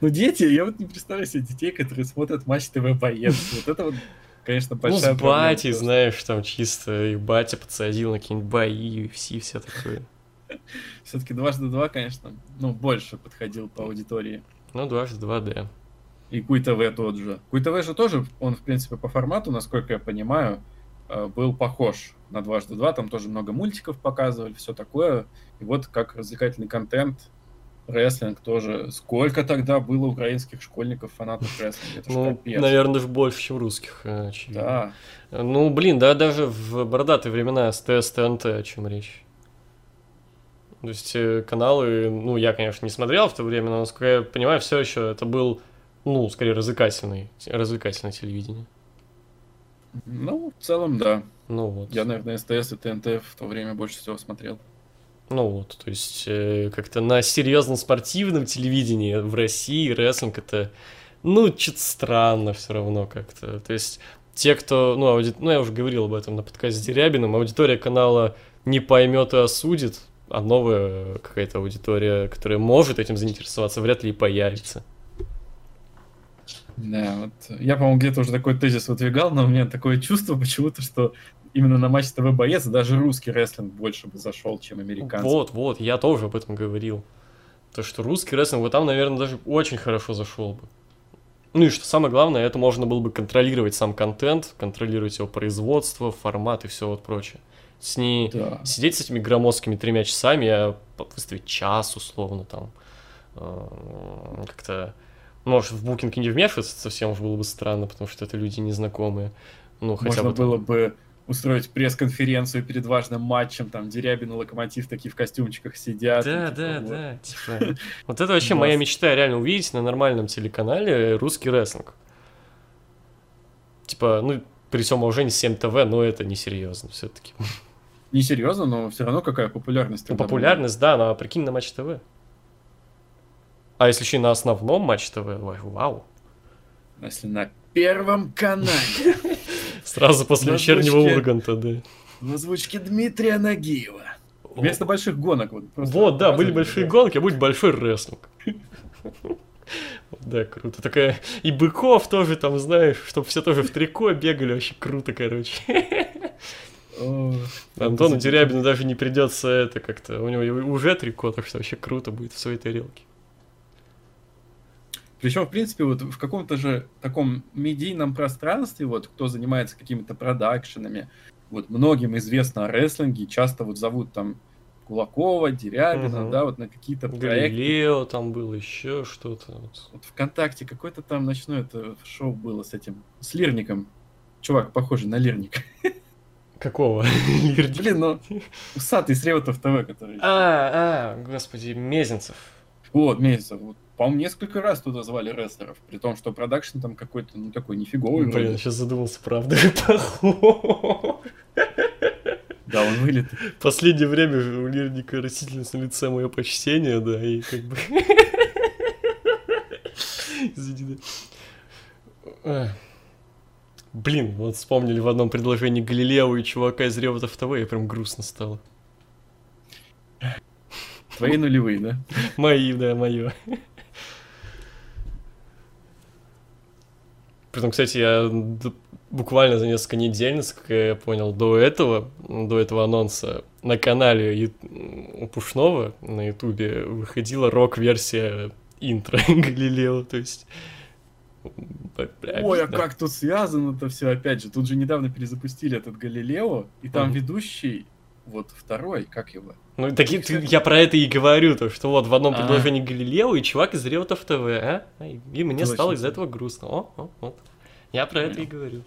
Ну, дети, я вот не представляю себе детей, которые смотрят матч ТВ боец. Вот это вот, конечно, Ну, большая с проблема, батей, знаешь, там чисто и батя подсадил на какие-нибудь бои, UFC, все такое. [laughs] Все-таки дважды два, конечно, ну, больше подходил по аудитории. Ну, дважды два, да. И Куй ТВ тот же. Куй ТВ же тоже, он, в принципе, по формату, насколько я понимаю, э, был похож на дважды два. Там тоже много мультиков показывали, все такое. И вот как развлекательный контент рестлинг тоже. Сколько тогда было украинских школьников, фанатов [laughs] рестлинга? Это Ну, капец. наверное, даже больше, чем русских, э, очевидно. Да. Ну, блин, да, даже в бородатые времена СТС, ТНТ, о чем речь. То есть э, каналы, ну, я, конечно, не смотрел в то время, но, насколько я понимаю, все еще это был, ну, скорее развлекательный, развлекательное телевидение. Ну, в целом, да. Ну вот. Я, наверное, СТС и ТНТ в то время больше всего смотрел. Ну вот, то есть э, как-то на серьезном спортивном телевидении в России рестлинг это, ну, что-то странно все равно как-то. То есть те, кто, ну, ауди... ну, я уже говорил об этом на подкасте с Дерябиным, аудитория канала не поймет и осудит, а новая какая-то аудитория, которая может этим заинтересоваться, вряд ли и появится. Да, вот я, по-моему, где-то уже такой тезис выдвигал, но у меня такое чувство [laughs] почему-то, что именно на матч ТВ боец даже русский рестлинг больше бы зашел, чем американский. Вот, вот, я тоже об этом говорил. То, что русский рестлинг, вот там, наверное, даже очень хорошо зашел бы. Ну и что самое главное, это можно было бы контролировать сам контент, контролировать его производство, формат и все вот прочее. С не Да. сидеть с этими громоздкими тремя часами, а выставить час условно там. э, Как-то, может, в букинг не вмешиваться совсем уж было бы странно, потому что это люди незнакомые. Ну, хотя Можно бы там- было бы устроить пресс-конференцию перед важным матчем, там Дерябин и Локомотив такие в костюмчиках сидят. Да, и типа да, вот. да, типа. Вот это вообще [laughs] моя мечта реально увидеть на нормальном телеканале русский рестлинг. Типа, ну, при всем уважении 7 ТВ, но это несерьезно все-таки. [laughs] Не серьезно, но все равно какая популярность. Ну, тогда была. популярность, да, но прикинь на Матч ТВ. А если еще и на основном Матч ТВ, ой, вау. Если на первом канале [laughs] Сразу после вечернего. Урганта, да. в озвучке Дмитрия Нагиева. Вместо больших гонок. Вот, Вот, да, были большие гонки, а будет большой рестлинг. [laughs] Да, круто. Такая и быков тоже там, знаешь, чтобы все тоже в трико бегали, вообще круто, короче. [laughs] Антону Дерябину даже не придется это как-то. У него уже трико, так что вообще круто будет в своей тарелке. Причем, в принципе, вот в каком-то же таком медийном пространстве, вот кто занимается какими-то продакшенами, вот многим известно о рестлинге, часто вот зовут там Кулакова, Дерябина, Мгм. да, вот на какие-то проекты. Галилео там было, еще что-то. вот. ВКонтакте какое-то там ночное это шоу было с этим, с Лирником. Чувак, похожий на Лирника. [laughs] Какого? [laughs] Блин, ну, усатый с Реутов ТВ, который... А, а, господи, Мезенцев. Вот, Месяцев. Вот, по-моему, несколько раз туда звали рестлеров, при том, что продакшн там какой-то, ну, такой нифиговый. Блин, вроде. сейчас задумался, правда. [laughs] Да, он вылет. В последнее время у Лирника растительность на лице мое почтение, да, и как бы... [laughs] Извини, да. Блин, вот вспомнили в одном предложении Галилео и чувака из Ревотов ТВ, и прям грустно стало. Твои нулевые, да? Мои, да, мое. Притом, кстати, я буквально за несколько недель, насколько я понял, до этого, до этого анонса на канале у Пушного на Ютубе выходила рок-версия интро [laughs] Галилео, то есть... Ой, а как тут связано это все? Опять же, тут же недавно перезапустили этот Галилео, и там ведущий, вот второй, как его? Ну, так и ты- я про это и говорю, то, что вот в одном А. предложении Галилео и чувак из Реутов ТВ, а? И мне стало из-за этого грустно. О, о, вот. Я про это и говорю.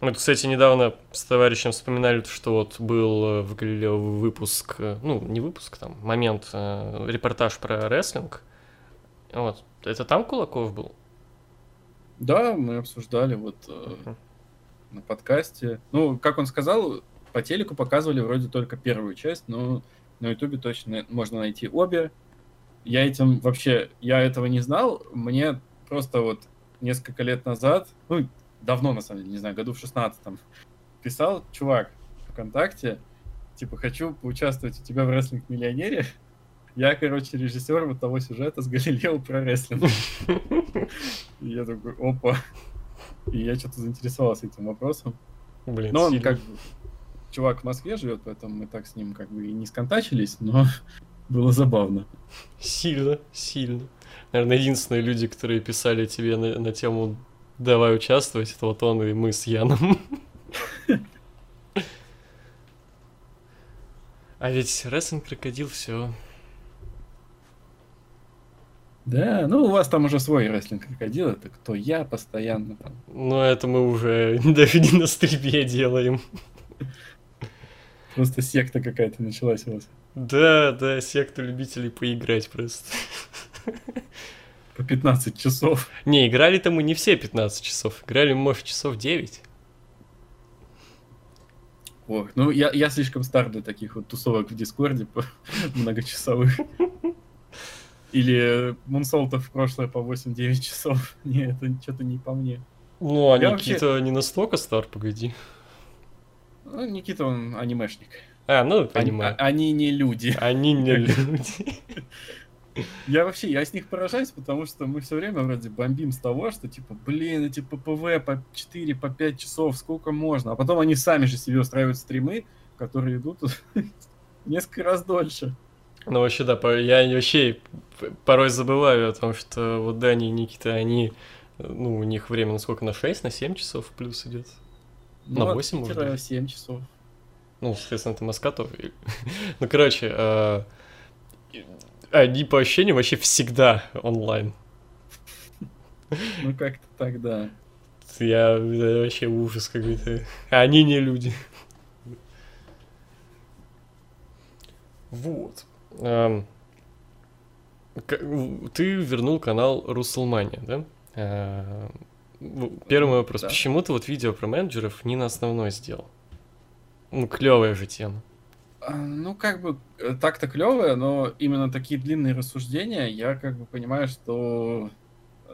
Мы, тут, кстати, недавно с товарищем вспоминали, что вот был э, в Галилео выпуск, э, ну, не выпуск, там, момент, э, репортаж про рестлинг. Вот. Это там Кулаков был? Да, мы обсуждали вот Мгм. на подкасте. Ну, как он сказал, по телеку показывали вроде только первую часть, но на Ютубе точно можно найти обе. Я этим вообще, я этого не знал. Мне просто вот несколько лет назад, ну, давно, на самом деле, не знаю, году в 16 писал чувак ВКонтакте, типа, хочу поучаствовать у тебя в рестлинг-миллионере. Я, короче, режиссер вот того сюжета с Галилео про рестлинг. И я такой, опа. И я что-то заинтересовался этим вопросом. Блин, Но он сильно. как чувак в Москве живет, поэтому мы так с ним как бы и не сконтачились, но [laughs] было забавно. Сильно, сильно. Наверное, единственные люди, которые писали тебе на, на тему «давай участвовать», это вот он и мы с Яном. [laughs] А ведь рестлинг крокодил все. Да, ну у вас там уже свой рестлинг крокодил, это кто я постоянно там. Но это мы уже [laughs] даже не на стрипе делаем. Просто секта какая-то началась у вас. Да, да, секта любителей поиграть просто. По 15 часов. Не, играли-то мы не все 15 часов. Играли, может, часов 9. Ох, ну я, я слишком стар для таких вот тусовок в Дискорде по [laughs] многочасовых. Или Мунсолтов в прошлое по 8-9 часов. [laughs] Не, это что-то не по мне. Ну, а Я Никита вообще- не настолько стар, погоди. Ну, Никита, он анимешник. А, ну, Они, понимаю. а- они не люди. [laughs] Они не [laughs] люди. Я вообще, я с них поражаюсь, потому что мы все время вроде бомбим с того, что типа, блин, эти ППВ по 4, по 5 часов, сколько можно. А потом они сами же себе устраивают стримы, которые идут несколько раз дольше. Ну, вообще, да, я вообще порой забываю о том, что вот Дани и Никита, они, ну, у них время на сколько, на 6, на 7 часов плюс идет. На Ну, от 8, может Питера быть? 7 часов. Ну, соответственно, это Москва тоже. [laughs] Ну, короче, э, и- они по ощущениям вообще всегда онлайн. [laughs] Ну, как-то так, да. Я это вообще ужас какой-то. Они не люди. [laughs] Вот. Эм, Ты вернул канал Руслмания, да? Э, Первый мой вопрос. Да. Почему ты вот видео про менеджеров не на основной сделал? Ну, клевая же тема. А, Ну, как бы, э, так-то клевое, но именно такие длинные рассуждения, я как бы понимаю, что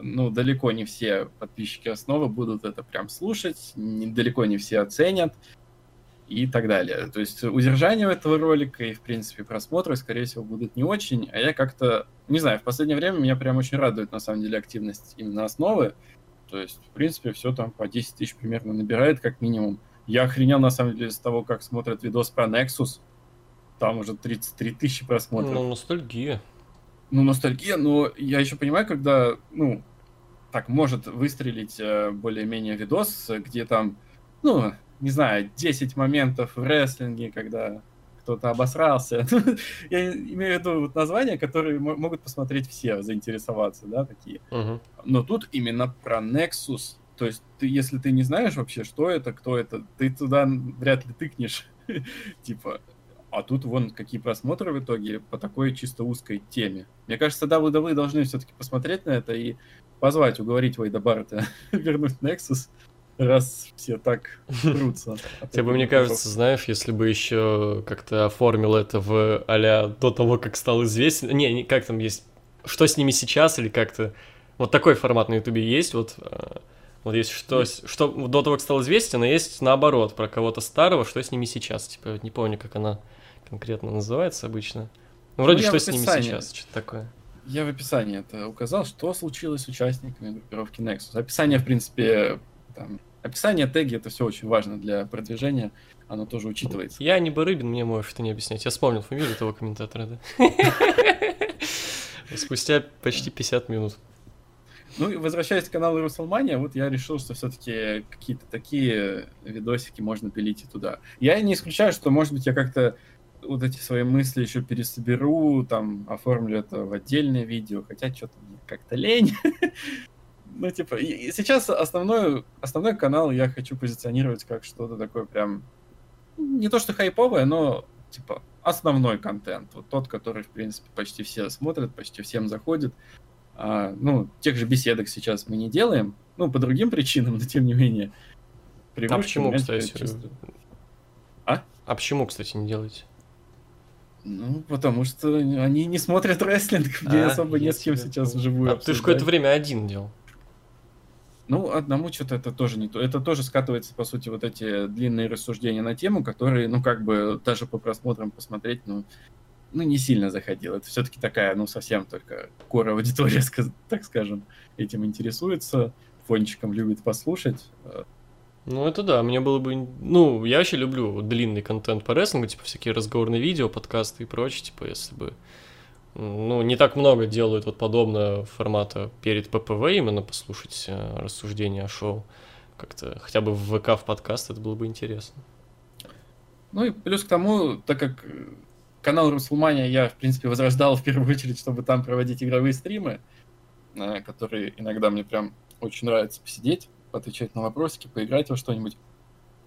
ну, далеко не все подписчики основы будут это прям слушать, не- далеко не все оценят и так далее. То есть удержание этого ролика и, в принципе, просмотры, скорее всего, будут не очень, а я как-то, не знаю, в последнее время меня прям очень радует, на самом деле, активность именно основы. То есть, в принципе, все там по 10 тысяч примерно набирает, как минимум. Я охренел, на самом деле, с того, как смотрят видос про Nexus. Там уже 33 тысячи просмотров. Ну, ностальгия. Ну, ностальгия, но я еще понимаю, когда, ну, так может выстрелить э, более-менее видос, где там, ну, не знаю, 10 моментов в рестлинге, когда кто-то обосрался. [laughs] Я имею в виду вот названия, которые мо- могут посмотреть все, заинтересоваться, да, такие. Мгм. Но тут именно про Nexus. То есть, ты, если ты не знаешь вообще, что это, кто это, ты туда вряд ли тыкнешь. [laughs] Типа, а тут вон какие просмотры в итоге по такой чисто узкой теме. Мне кажется, WWE должны все-таки посмотреть на это и позвать, уговорить Вейда Баррета [laughs] вернуть Nexus, раз все так [laughs] прутся. Тебе бы, мне кажется, знаешь, если бы еще как-то оформил это в а до того, как стал известен. Не, не, как там есть. Что с ними сейчас, или как-то. Вот такой формат на Ютубе есть, вот. э, Вот есть что, что до того, как стал известен, а есть наоборот, про кого-то старого, что с ними сейчас. Типа, не помню, как она конкретно называется обычно. Ну, вроде я что с ними сейчас, что-то такое. Я в описании это указал, что случилось с участниками группировки Nexus. Описание, в принципе, там, описание, теги, это все очень важно для продвижения, оно тоже учитывается. Я не Барыбин, мне можешь это не объяснять. Я вспомнил фамилию этого комментатора, да. [laughs] Спустя почти 50 минут. Ну и возвращаясь к каналу Руслмания, вот я решил, что все-таки какие-то такие видосики можно пилить и туда. Я не исключаю, что, может быть, я как-то вот эти свои мысли еще пересоберу, там, оформлю это в отдельное видео, хотя что-то мне как-то лень. [laughs] Ну, типа, и- и сейчас основной, основной канал я хочу позиционировать как что-то такое прям, не то что хайповое, но, типа, основной контент. Вот тот, который, в принципе, почти все смотрят, почти всем заходит. А, ну, тех же беседок сейчас мы не делаем, ну, по другим причинам, [laughs] но тем не менее. А почему, кстати? теперь чисто- А почему, кстати, не делаете? Ну, потому что они не смотрят рестлинг, где А, особо не с кем тебя сейчас вживую А ты же обсуждать. какое-то время один делал. Ну, одному что-то это тоже не то. Это тоже скатывается, по сути, вот эти длинные рассуждения на тему, которые, ну, как бы, даже по просмотрам посмотреть, ну, ну не сильно заходил. Это все-таки такая, ну, совсем только кора аудитория, [laughs] так скажем, этим интересуется, фончиком любит послушать. Ну, это да, мне было бы... Ну, я вообще люблю длинный контент по рестлингу, типа всякие разговорные видео, подкасты и прочее, типа, если бы... Ну, не так много делают вот подобного формата перед ППВ именно послушать э, рассуждения о шоу. Как-то хотя бы в ВК в подкаст это было бы интересно. Ну и плюс к тому, так как э, канал Руслмания я, в принципе, возрождал в первую очередь, чтобы там проводить игровые стримы, э, которые иногда мне прям очень нравится посидеть, поотвечать на вопросики, поиграть во что-нибудь.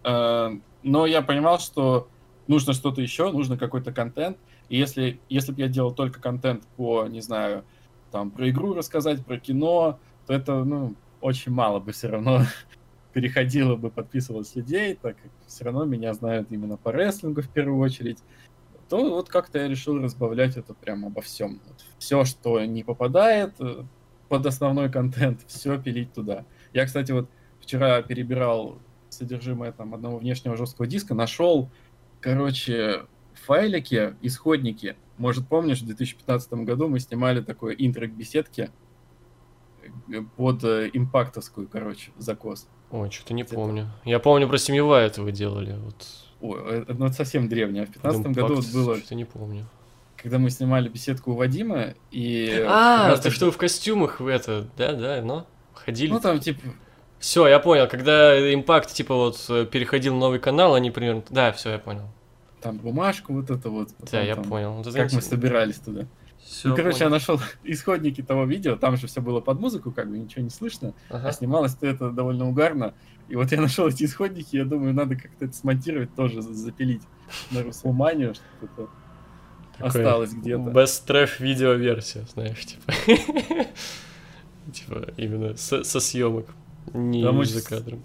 Но я понимал, что нужно что-то еще, нужно какой-то контент. И если, если бы я делал только контент по, не знаю, там, про игру рассказать, про кино, то это, ну, очень мало бы все равно [laughs] переходило бы, подписывалось людей, так как все равно меня знают именно по рестлингу в первую очередь, то вот как-то я решил разбавлять это прям обо всем. Вот все, что не попадает э, под основной контент, [laughs] все пилить туда. Я, кстати, вот вчера перебирал содержимое там одного внешнего жесткого диска, нашел, короче, файлики, исходники. Может, помнишь, в 2015 году мы снимали такое интро к беседке э, под э, импактовскую, короче, закос. Ой, что-то не помню. Я помню, про семьевая это вы делали. Вот. Ой, ну, это совсем древнее. В 15 году вот было, Что-то не помню. когда мы снимали беседку у Вадима, и... А, ты что, в костюмах вы это, да, да, но ходили? Ну, там, типа, Все, я понял, когда импакт, типа, вот, переходил на новый канал, они примерно... Да, все, я понял. Там бумажку вот это вот. Да, потом я там, понял. Вот это Как мы собирались туда. Всё, ну, короче, я понял. нашел [laughs] исходники того видео, там же все было под музыку, как бы ничего не слышно, Ага. а снималось это довольно угарно. И вот я [laughs] нашел эти исходники, я думаю, надо как-то это смонтировать, тоже за- запилить на Руслманию, чтобы это Такой осталось где-то. Best видео версия, знаешь, типа. [laughs] Типа, именно со, съемок, не за кадром.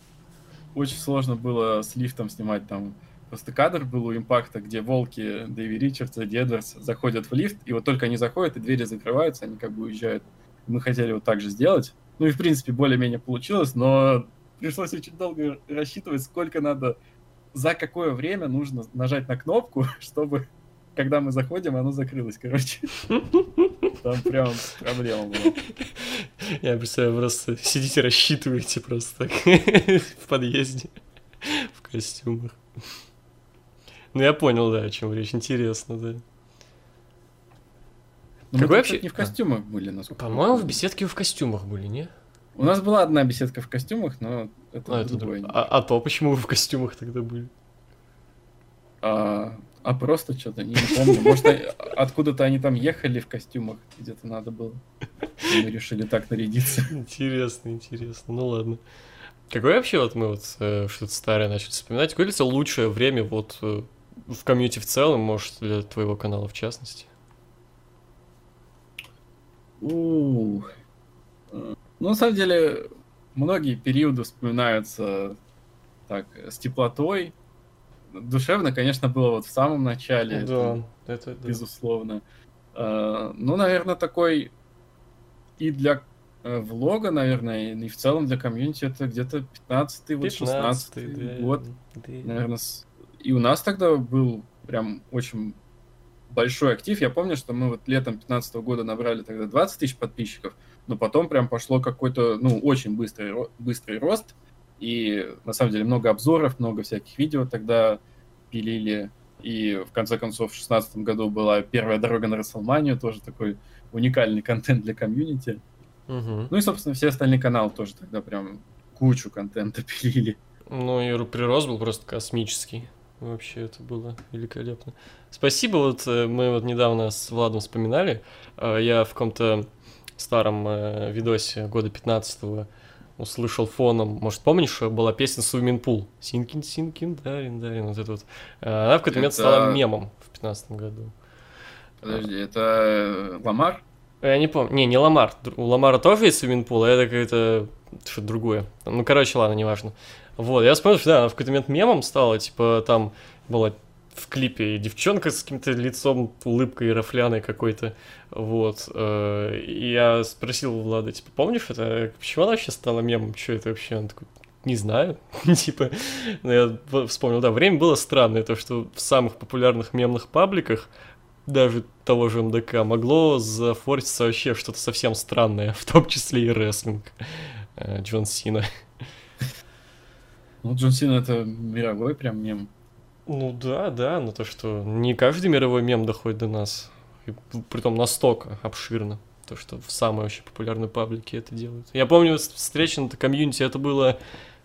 Очень сложно было с лифтом снимать там. Просто кадр был у импакта, где волки Дэви Ричардса, Дедверс заходят в лифт, и вот только они заходят, и двери закрываются, они как бы уезжают. Мы хотели вот так же сделать. Ну и в принципе более-менее получилось, но пришлось очень долго рассчитывать, сколько надо, за какое время нужно нажать на кнопку, [laughs] чтобы когда мы заходим, оно закрылось, короче. Там прям проблема была. Я представляю, просто сидите, рассчитываете просто так [laughs] в подъезде в костюмах. Ну, я понял, да, о чем речь. Интересно, да. Но мы Какой тут, вообще- не в костюмах были, насколько По-моему, в беседке в костюмах были, не? У нас была одна беседка в костюмах, но это А, это другое. друг- а, а то почему вы в костюмах тогда были? А, а просто что-то, не, помню. Может, а- откуда-то они там ехали в костюмах, где-то надо было. И мы решили так нарядиться. Интересно, интересно. Ну ладно. Какое вообще вот мы вот э, что-то старое начали вспоминать? Какое ли лучшее время вот э, в комьюнити в целом, может, для твоего канала в частности? У. Ну, на самом деле, многие периоды вспоминаются так, с теплотой. Душевно, конечно, было вот в самом начале. это это да. безусловно. Э, Ну, наверное, такой и для э, влога, наверное, и в целом для комьюнити это где-то 15-й, вот 16 15-й, да, год, да. наверное. с- И у нас тогда был прям очень большой актив. Я помню, что мы вот летом 15 года набрали тогда 20 тысяч подписчиков, но потом прям пошло какой-то, ну, очень быстрый, быстрый рост. И на самом деле много обзоров, много всяких видео тогда пилили. И в конце концов в 2016 году была первая дорога на Расселманию, тоже такой уникальный контент для комьюнити. Мгм. Ну и, собственно, все остальные каналы тоже тогда прям кучу контента [laughs] пилили. Ну и прирост был просто космический. Вообще это было великолепно. Спасибо, вот э, мы вот недавно с Владом вспоминали, э, я в каком-то старом э, видосе года 15 услышал фоном, может, помнишь, была песня Swimming Pool? Sinking, sinking, drowning, drowning, вот это вот. Она в какой-то момент Это- стала мемом в 15 году. Подожди, это Ламар? Я не помню. Не, не Ламар. У Ламара тоже есть swimming pool, а это какое-то что-то другое. Ну, короче, ладно, неважно. Вот, я вспомнил, что да, она в какой-то момент мемом стала, типа, там была в клипе девчонка с каким-то лицом, улыбкой рафляной какой-то, вот. э, И я спросил Влада, типа, помнишь это? Почему она вообще стала мемом? Что это вообще? Он такой, не знаю, [laughs] типа, ну, я вспомнил, да, время было странное, то, что в самых популярных мемных пабликах даже того же МДК могло зафорситься вообще что-то совсем странное, [laughs] в том числе и рестлинг. Э, Джон Сина. Ну, Джон Сина это мировой прям мем. Ну да, да, но то, что не каждый мировой мем доходит до нас. И притом настолько обширно. То, что в самой очень популярной паблике это делают. Я помню, встреча на комьюнити, это было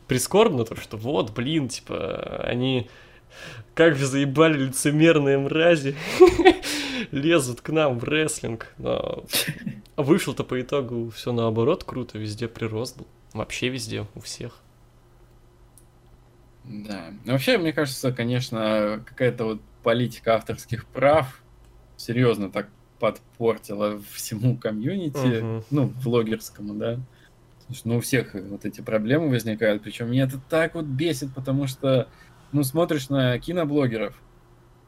прискорбно, то, что вот, блин, типа, они Как же заебали лицемерные мрази. [laughs] Лезут к нам в рестлинг. Но вышло-то по итогу все наоборот круто. Везде прирост был. Вообще везде, у всех. Да. Ну, вообще, мне кажется, конечно, какая-то вот политика авторских прав серьезно так подпортила всему комьюнити, Мгм. ну, влогерскому, да. Ну, у всех вот эти проблемы возникают, причем меня это так вот бесит, потому что, ну, смотришь на киноблогеров,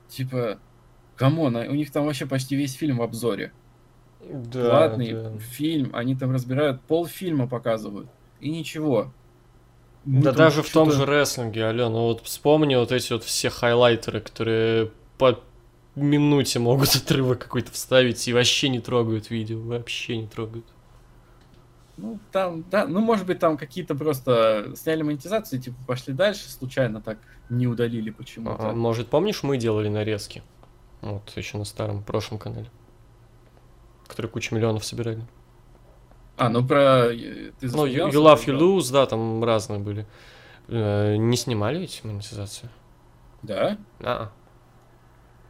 типа, come on, а у них там вообще почти весь фильм в обзоре. Да, Платный да. фильм, они там разбирают, полфильма показывают, и ничего. Мы Да даже в том же рестлинге, алё, ну вот вспомни вот эти вот все хайлайтеры, которые по минуте могут [laughs] отрывок какой-то вставить и вообще не трогают видео, вообще не трогают. Ну, там, да, ну, может быть, там какие-то просто сняли монетизацию, типа, пошли дальше, случайно так не удалили почему-то. А, может, помнишь, мы делали нарезки? Вот, еще на старом, прошлом канале. Которые кучу миллионов собирали. А, ну про... э, Ты Ну, you, Love, You? Lose, да, там разные были. Э, Не снимали эти монетизацию? Да? А,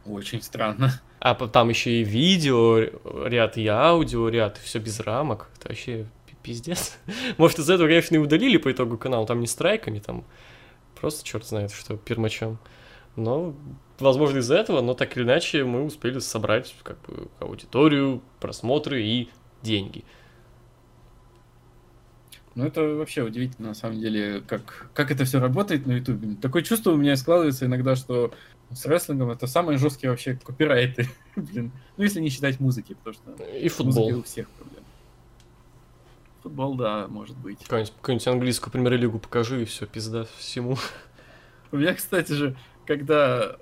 Очень странно. а там еще и видео ряд, и аудио ряд, и все без рамок. Это вообще пи- пиздец. [laughs] Может, из этого, конечно, и удалили по итогу канал. Там не страйками, там просто черт знает, что пермачом. Но, возможно, из-за этого, но так или иначе мы успели собрать как бы аудиторию, просмотры и деньги. Ну, это вообще удивительно, на самом деле, как, как это все работает на Ютубе. Такое чувство у меня складывается иногда, что с рестлингом это самые жесткие вообще копирайты. [laughs] Блин. Ну, если не считать музыки, потому что И футбол. у всех проблем. Футбол, да, может быть. Какую-нибудь, какую-нибудь английскую премьер-лигу покажи, и все, пизда всему. У меня, кстати же, когда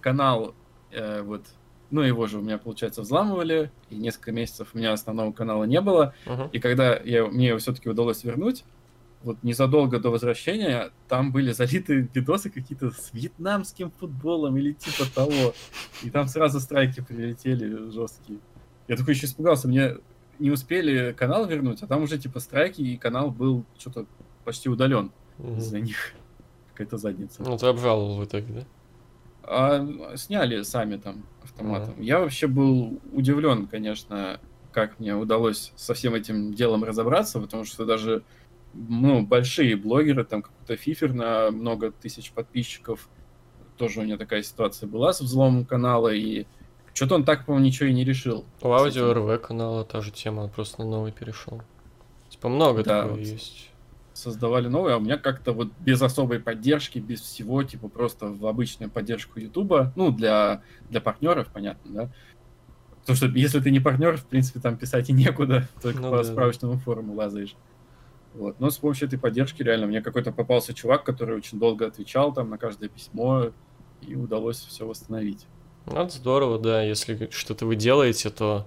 канал, э, вот, ну его же у меня, получается, взламывали, и несколько месяцев у меня основного канала не было, Мгм. и когда я, мне его все-таки удалось вернуть, вот незадолго до возвращения, там были залиты видосы какие-то с вьетнамским футболом или типа того, и там сразу страйки прилетели жесткие. Я такой еще испугался, мне не успели канал вернуть, а там уже типа страйки, и канал был что-то почти удален Мгм. из-за них. Какая-то задница. Ну, ты обжаловал в итоге, да? А сняли сами там автоматом. Я вообще был удивлен, конечно, как мне удалось со всем этим делом разобраться, потому что даже ну, большие блогеры, там какой-то фифер на много тысяч подписчиков, тоже у меня такая ситуация была с взломом канала, и что-то он так, по-моему, ничего и не решил. У аудио РВ канала та же тема, он просто на новый перешел. Типа много Да, такого вот. есть. Создавали новые, а у меня как-то вот без особой поддержки, без всего, типа просто в обычную поддержку Ютуба, ну, для, для партнеров, понятно, да? Потому что если ты не партнер, в принципе, там писать и некуда, [laughs] только Ну по да, справочному форуму лазаешь. Вот. Но с помощью этой поддержки реально мне какой-то попался чувак, который очень долго отвечал там на каждое письмо, и удалось все восстановить. Ну, Это здорово, да. Если что-то вы делаете, то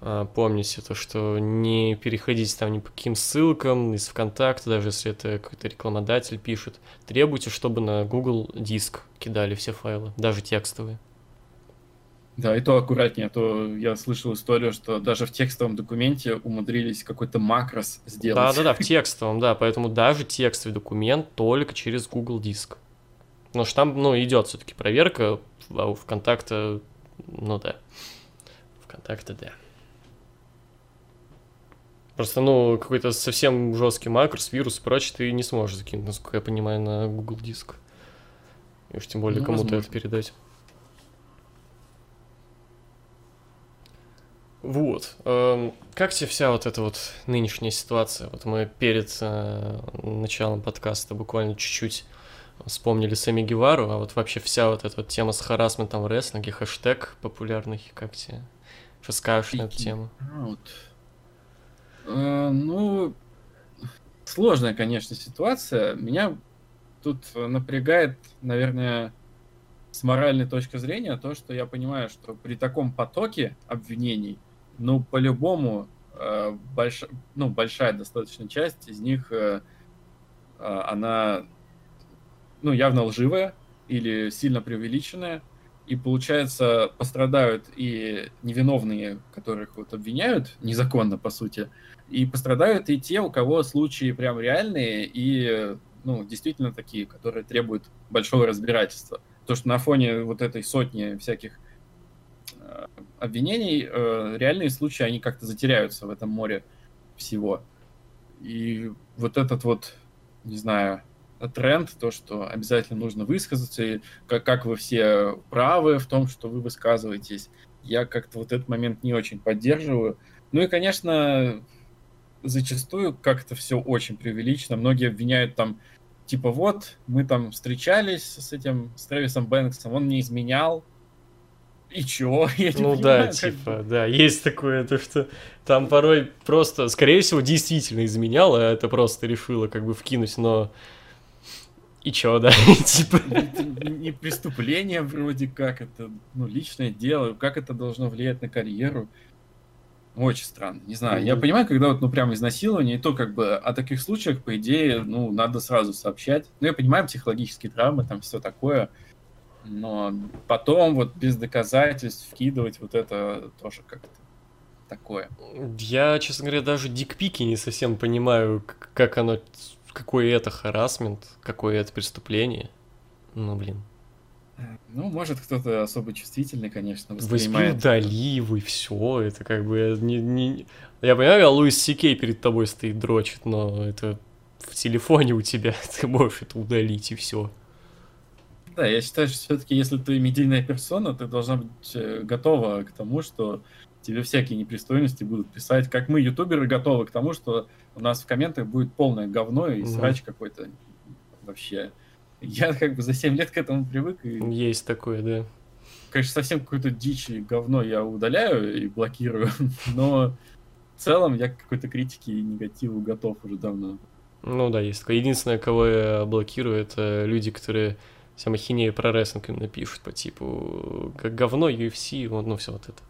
помните то, что не переходите там ни по каким ссылкам из ВКонтакта, даже если это какой-то рекламодатель пишет. Требуйте, чтобы на Google диск кидали все файлы, даже текстовые. Да, и то аккуратнее, а то я слышал историю, что даже в текстовом документе умудрились какой-то макрос сделать. Да-да-да, в [laughs] текстовом, да. Поэтому даже текстовый документ только через Google диск. Потому что там, ну, идет все-таки проверка, а у ВКонтакта, ну да. ВКонтакте, да. Просто, ну, какой-то совсем жесткий макрос, вирус и прочее ты не сможешь закинуть, насколько я понимаю, на Google диск. И уж тем более Ну, кому-то это передать. Вот. эм, Как тебе вся вот эта вот нынешняя ситуация? Вот мы перед э, началом подкаста буквально чуть-чуть вспомнили Сами Гевару, а вот вообще вся вот эта вот тема с харасментом в рестлинге, хэштег популярный, как тебе? Что скажешь на эту тему? А, вот. Э, ну, сложная, конечно, ситуация. Меня тут э, напрягает, наверное, с моральной точки зрения то, что я понимаю, что при таком потоке обвинений, ну, по-любому, э, больш- ну, большая достаточно часть из них, э, э, она, ну, явно лживая или сильно преувеличенная. И, получается, пострадают и невиновные, которых вот обвиняют незаконно, по сути, и пострадают и те, у кого случаи прям реальные и, ну, действительно такие, которые требуют большого разбирательства. То, что на фоне вот этой сотни всяких э, обвинений, э, реальные случаи, они как-то затеряются в этом море всего. И вот этот вот, не знаю, тренд, то, что обязательно нужно высказаться, и как, как вы все правы в том, что вы высказываетесь, я как-то вот этот момент не очень поддерживаю. Ну и, конечно, зачастую как-то все очень преувеличено. Многие обвиняют там, типа, вот, мы там встречались с этим, с Трэвисом Бэнксом, он не изменял, и чё? [laughs] Я ну понимаю, да, типа, бы... да, есть такое, то что там порой просто, скорее всего, действительно изменял, а это просто решило как бы вкинуть, но и чё, да? [laughs] типа... Это не преступление вроде как, это ну, личное дело, как это должно влиять на карьеру. Очень странно, не знаю. Я понимаю, когда вот, ну, прям изнасилование, и то как бы о таких случаях, по идее, ну, надо сразу сообщать. Ну, я понимаю, психологические травмы, там все такое, но потом вот без доказательств вкидывать вот это тоже как-то такое. Я, честно говоря, даже дикпики не совсем понимаю, как оно какой это харасмент, какое это преступление. Ну, блин. Ну, может, кто-то особо чувствительный, конечно, воспринимает. Удали и все, это как бы не, не... Я понимаю, Луис Сикей перед тобой стоит, дрочит, но это в телефоне у тебя, [laughs] ты можешь это удалить и все. Да, я считаю, что все-таки, если ты медийная персона, ты должна быть э, готова к тому, что тебе всякие непристойности будут писать, как мы, ютуберы, готовы к тому, что у нас в комментах будет полное говно и срач какой-то вообще. Я как бы за 7 лет к этому привык. И... Есть такое, да. Конечно, совсем какую-то дичь и говно я удаляю и блокирую, [laughs] но в целом я к какой-то критике и негативу готов уже давно. Ну да, есть такое. Единственное, кого я блокирую, это люди, которые вся махинея про рестлинг именно пишут по типу как говно UFC, вот, ну все вот это.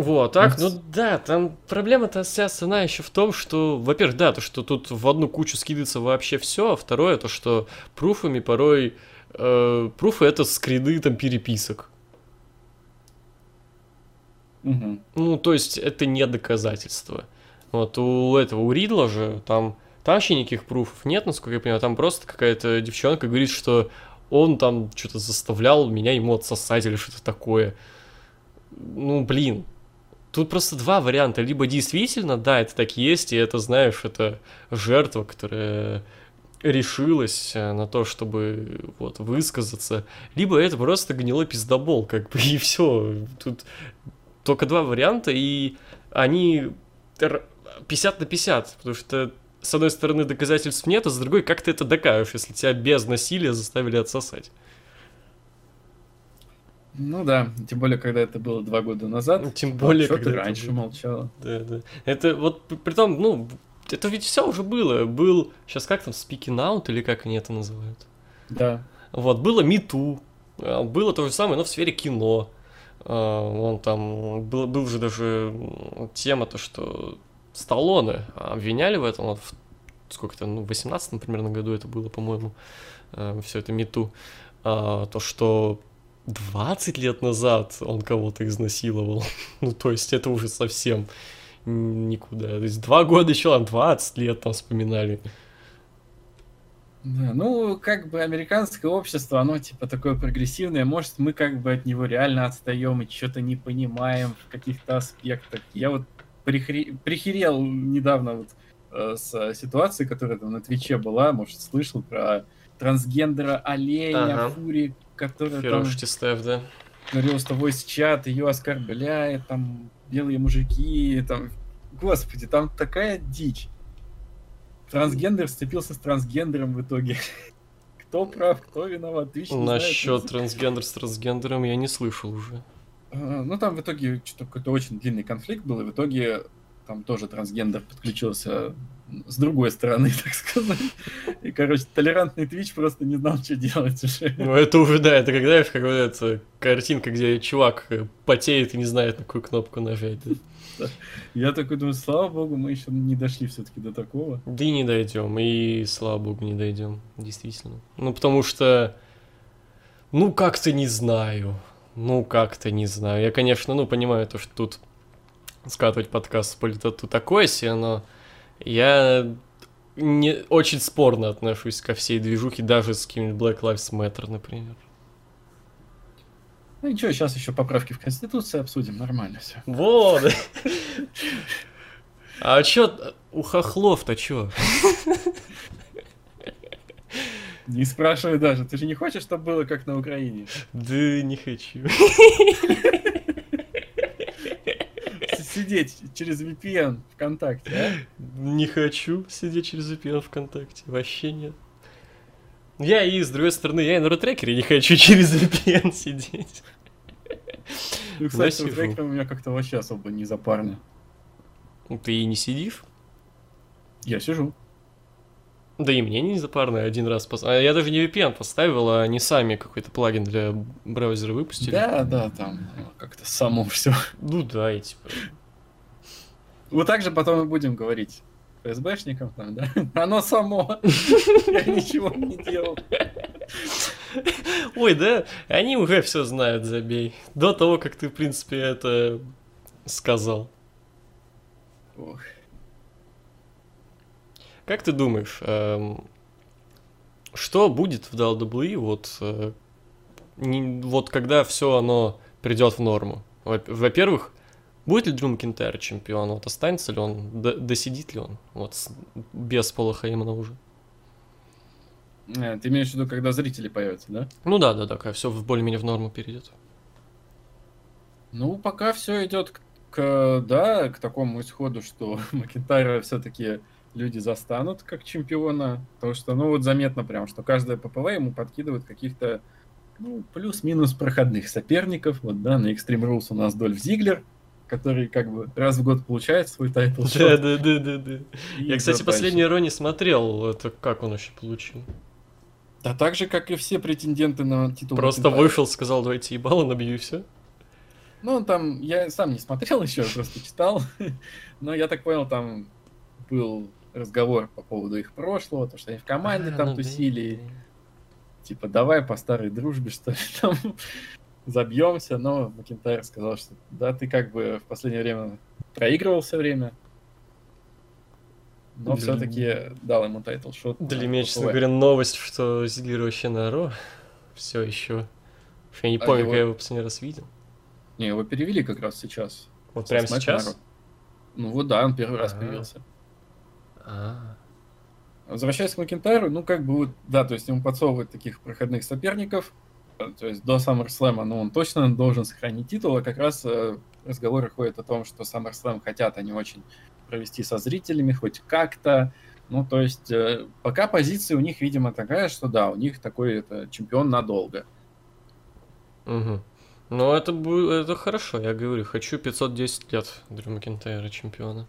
Вот, так, ну да, там проблема-то вся цена еще в том, что, во-первых, да, то, что тут в одну кучу скидывается вообще все, а второе, то, что пруфами порой, э, пруфы это скрины там переписок. Угу. Ну, то есть это не доказательство. Вот у этого, у Ридла же там, там вообще никаких пруфов нет, насколько я понимаю, там просто какая-то девчонка говорит, что он там что-то заставлял меня ему отсосать или что-то такое. Ну, блин, Тут просто два варианта. Либо действительно, да, это так есть, и это, знаешь, это жертва, которая решилась э, на то, чтобы вот высказаться, либо это просто гнилой пиздобол, как бы, [laughs] и все. Тут только два варианта, и они 50 на 50, потому что с одной стороны доказательств нет, а с другой как ты это докажешь, если тебя без насилия заставили отсосать. Ну да, тем более, когда это было два года назад. Ну, тем более, а когда ты раньше было. молчала. Да, да. Это вот, при том, ну, это ведь все уже было. Был, сейчас как там, Speaking Out, или как они это называют? Да. Вот, было Мету, а, было то же самое, но в сфере кино. А, он там, был, был же даже тема, то, что Сталлоне обвиняли в этом, вот в сколько-то, ну, в 18 примерно году это было, по-моему, все это Мету. То, что 20 лет назад он кого-то изнасиловал. [laughs] ну, то есть это уже совсем никуда. То есть два года еще, там 20 лет там вспоминали. Да, ну, как бы американское общество, оно типа такое прогрессивное, может, мы как бы от него реально отстаем и что-то не понимаем в каких-то аспектах. Я вот прихри... прихерел недавно вот э, с ситуацией, которая там на Твиче была, может, слышал про трансгендера оленя, ага. фури, которая Феруш там... Тестев, да. Говорил, что voice чат ее оскорбляет, там, белые мужики, там... Господи, там такая дичь. Трансгендер сцепился с трансгендером в итоге. [laughs] Кто прав, кто виноват? Твич Насчет трансгендер с трансгендером я не слышал уже. А, ну, там в итоге что-то какой-то очень длинный конфликт был, и в итоге там тоже трансгендер подключился с другой стороны, [laughs] так сказать. И, короче, толерантный Twitch просто не знал, что делать уже. Ну, это уже, да, это когда, знаешь, как вот эта картинка, где чувак потеет и не знает, на какую кнопку нажать. Да? Я такой думаю, слава богу, мы еще не дошли все-таки до такого. Да и не дойдем, и слава богу, не дойдем, действительно. Ну, потому что, ну, как-то не знаю. Ну, как-то не знаю. Я, конечно, ну, понимаю то, что тут скатывать подкаст с политоту такое себе, но я не очень спорно отношусь ко всей движухе, даже с каким-нибудь Black Lives Matter, например. Ну ничего, сейчас еще поправки в Конституции обсудим, нормально все. Вот. [laughs] А чё, у хохлов-то чё? Не спрашивай даже, ты же не хочешь, чтобы было как на Украине? Да не хочу. [laughs] Сидеть через VPN ВКонтакте, а? Не хочу сидеть через VPN ВКонтакте, вообще нет. Я и, с другой стороны, я и на рутрекере не хочу [laughs] через VPN сидеть. Ну, кстати, трекером у меня как-то вообще особо не запарно. Ты и не сидишь? Я сижу. Да и мне не запарно один раз пос... а Я даже не VPN поставил, а они сами какой-то плагин для браузера выпустили. Да, да, там ну, как-то само все. Ну да, и типа... Вот так же потом и будем говорить ФСБшникам там, да? [laughs] Оно само. [laughs] Я ничего не делал. Ой, да, они уже все знают, забей. До того, как ты, в принципе, это сказал. Ох. Как ты думаешь, эм, что будет в WWE вот, э, не- вот когда все оно придет в норму? Во- Во-первых, будет ли Дрю Макинтайр чемпион? Вот останется ли он? Досидит ли он? Вот с- без Пола Хеймана уже. Э, Ты имеешь в виду, когда зрители появятся, да? Ну да, да, да, когда все более-менее в норму перейдет. Ну, пока все идет к, к, да, к такому исходу, что [laughs] Макентайра все-таки люди застанут как чемпиона. Потому что, ну, вот заметно прям, что каждое ППВ ему подкидывает каких-то, ну, плюс-минус проходных соперников. Вот, да, на Extreme Rules у нас Дольф Зиглер, который как бы раз в год получает свой title. Да, да, да, да, да. Я, кстати, последний. Raw не смотрел, это как он вообще получил. Да так же, как и все претенденты на титул. Просто вышел, сказал, давайте ебало набью и все. Ну, там, я сам не смотрел [laughs] еще, просто читал. [laughs] Но я так понял, там был разговор по поводу их прошлого, то, что они в команде, а, там ну да, тусили. да. Типа, давай по старой дружбе, что ли, [laughs] там забьемся. Но Макентайр сказал, что да, ты как бы в последнее время проигрывал все время. Но Для- все-таки дал ему title shot. Для меня, честно говоря, новость, что Зиглер вообще на Raw. Все еще. Я не А помню, его- когда я его последний раз видел. Не, его перевели как раз сейчас. Вот прямо сейчас? Ну вот да, он первый раз Ага. появился. А, Возвращаясь к Макентайру, ну, как бы, да, то есть ему подсовывают таких проходных соперников, то есть до SummerSlam, ну, он точно должен сохранить титул, а как раз э, разговоры ходят о том, что SummerSlam хотят они очень провести со зрителями, хоть как-то, ну, то есть э, пока позиция у них, видимо, такая, что да, у них такой это, чемпион надолго. угу. Ну, это, это хорошо, я говорю, хочу 510 лет Дрю Макентайра чемпиона.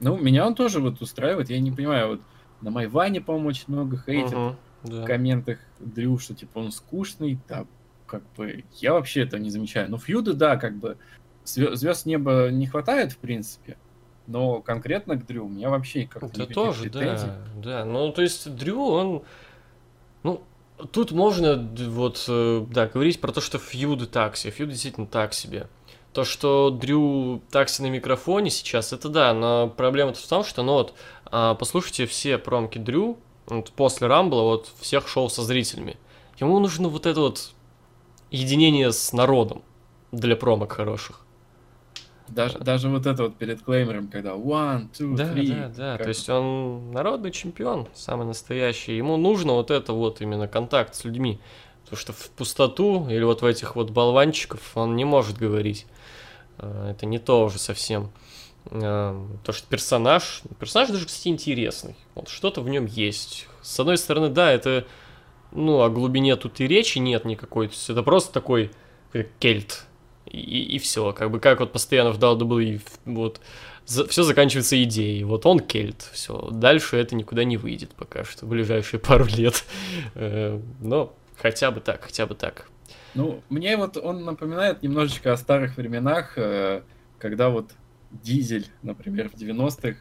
Ну, меня он тоже вот устраивает, я не понимаю, вот на Майване, по-моему, очень много хейтят, Мгм, в да. комментах Дрю, что типа он скучный, да, как бы я вообще это не замечаю. Ну, фьюды, да, как бы звезд неба не хватает, в принципе, но конкретно к Дрю у меня вообще как-то Это никаких тоже, претензий. да, да. Ну, то есть Дрю, он, ну, тут можно вот, э, да, говорить про то, что фьюды так себе, фьюды действительно так себе. То, что Дрю такси на микрофоне сейчас, это да, но проблема в том, что, ну вот, а, послушайте все промки Дрю вот после Рамбла, вот всех шоу со зрителями. Ему нужно вот это вот единение с народом для промок хороших. Даже, даже вот это вот перед клеймером, когда one, two, Да, three. да, да. как- То есть он народный чемпион, самый настоящий. Ему нужно вот это вот именно контакт с людьми. Потому что в пустоту или вот в этих вот болванчиков он не может говорить. А, Это не то уже совсем. А, То, что персонаж... Персонаж даже, кстати, интересный. Вот что-то в нем есть. С одной стороны, да, это... Ну, о глубине тут и речи нет никакой. То есть это просто такой кельт. И, все. Как бы как вот постоянно в WWE вот все заканчивается идеей. Вот он кельт, все. Дальше это никуда не выйдет пока что, в ближайшие [laughs] пару лет. Э, Но хотя бы так, хотя бы так. Ну, мне вот он напоминает немножечко о старых временах, э, когда вот Дизель, например, в 90-х,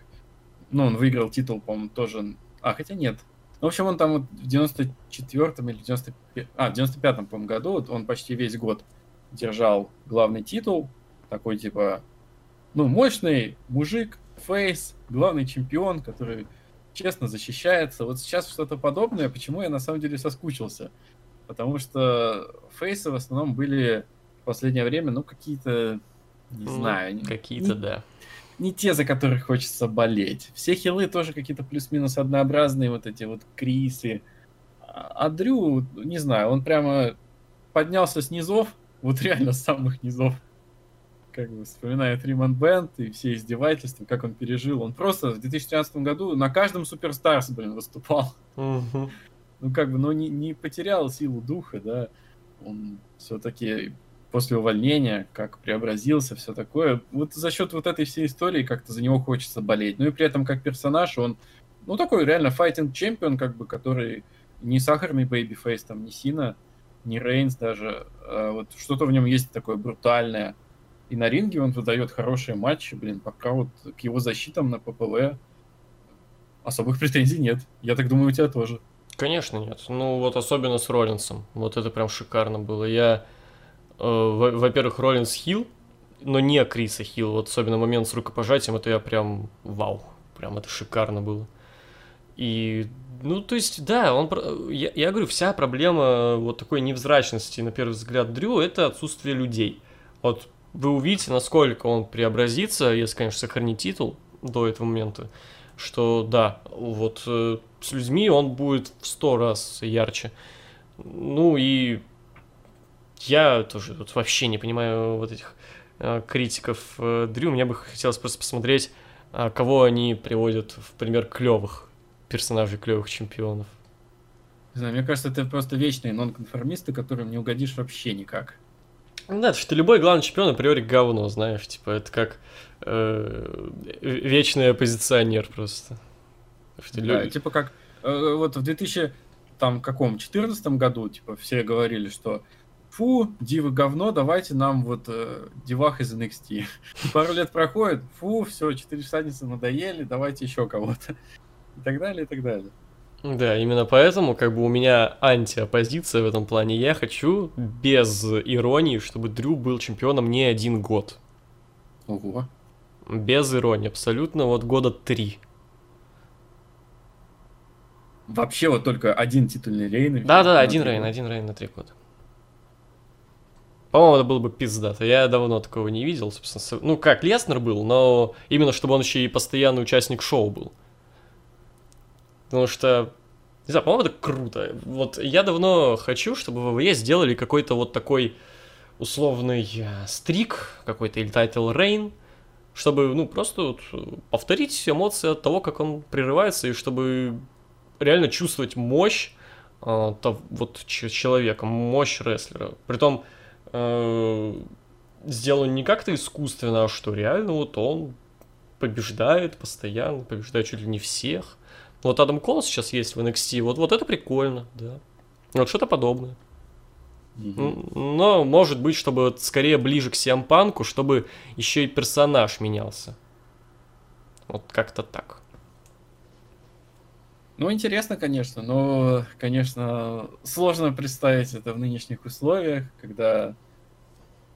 ну, он выиграл титул, по-моему, тоже... А, хотя нет. В общем, он там вот в 94-м или 95 а, в 95-м, по-моему, году, вот он почти весь год держал главный титул, такой типа, ну, мощный мужик, фейс, главный чемпион, который честно защищается. Вот сейчас что-то подобное, почему я на самом деле соскучился? Потому что фейсы в основном были в последнее время, ну, какие-то, не ну, знаю. Какие-то, не, да. Не те, за которых хочется болеть. Все хилы тоже какие-то плюс-минус однообразные, вот эти вот Крисы. А, Дрю, не знаю, он прямо поднялся с низов, вот реально с самых низов как бы вспоминает Риман Бенд и все издевательства, как он пережил. Он просто в 2013 году на каждом Суперстарс, блин, выступал. Uh-huh. Ну, как бы, но не, не потерял силу духа, да. Он все-таки после увольнения, как преобразился, все такое. Вот за счет вот этой всей истории как-то за него хочется болеть. Ну и при этом как персонаж он, ну, такой реально fighting champion, как бы, который не сахарный babyface, там, не Сина, не Рейнс даже. А вот что-то в нем есть такое брутальное и на ринге он выдает хорошие матчи, блин, пока вот к его защитам на PPV особых претензий нет. Я так думаю, у тебя тоже. Конечно нет. Ну вот особенно с Роллинсом. Вот это прям шикарно было. Я, во-первых, Роллинс хил, но не Криса хил. Вот особенно момент с рукопожатием, это я прям вау. Прям это шикарно было. И, ну, то есть, да, он, я, я говорю, вся проблема вот такой невзрачности, на первый взгляд, Дрю, это отсутствие людей. Вот вы увидите, насколько он преобразится, если, конечно, сохранить титул до этого момента, что да, вот э, с людьми он будет в сто раз ярче. Ну и я тоже тут вообще не понимаю вот этих э, критиков э, Дрю. Мне бы хотелось просто посмотреть, э, кого они приводят в пример клевых персонажей, клевых чемпионов. Не знаю, мне кажется, это просто вечные нонконформисты, которым не угодишь вообще никак. Ну да, что любой главный чемпион априори говно, знаешь, типа это как э, вечный оппозиционер просто. Что да, люди... типа как э, вот в 2000 там каком 14 году типа все говорили, что фу, дивы говно, давайте нам вот э, девах из NXT. [laughs] Пару лет проходит, фу, все, четыре всадницы надоели, давайте еще кого-то. И так далее, и так далее. Да, именно поэтому как бы у меня антиоппозиция в этом плане. Я хочу без иронии, чтобы Дрю был чемпионом не один год. Ого. Без иронии, абсолютно, вот года три. Вообще вот только один титульный рейн. Да-да, один рейн, один рейн на три года. По-моему, это было бы пиздато. Я давно такого не видел, собственно. Ну, как, Леснер был, но именно чтобы он еще и постоянный участник шоу был. Потому что, не знаю, по-моему, это круто. Вот я давно хочу, чтобы ВВЕ сделали какой-то вот такой условный э, streak, какой-то или title reign, чтобы, ну, просто вот повторить эмоции от того, как он прерывается, и чтобы реально чувствовать мощь э, того, вот человека, мощь рестлера. Притом э, сделан не как-то искусственно, а что реально вот он побеждает постоянно, побеждает чуть ли не всех. Вот Адам Кол сейчас есть в NXT, вот, вот это прикольно, да. Вот что-то подобное. Mm-hmm. Но может быть, чтобы скорее ближе к Сиампанку, чтобы еще и персонаж менялся. Вот как-то так. Ну, интересно, конечно, но, конечно, сложно представить это в нынешних условиях, когда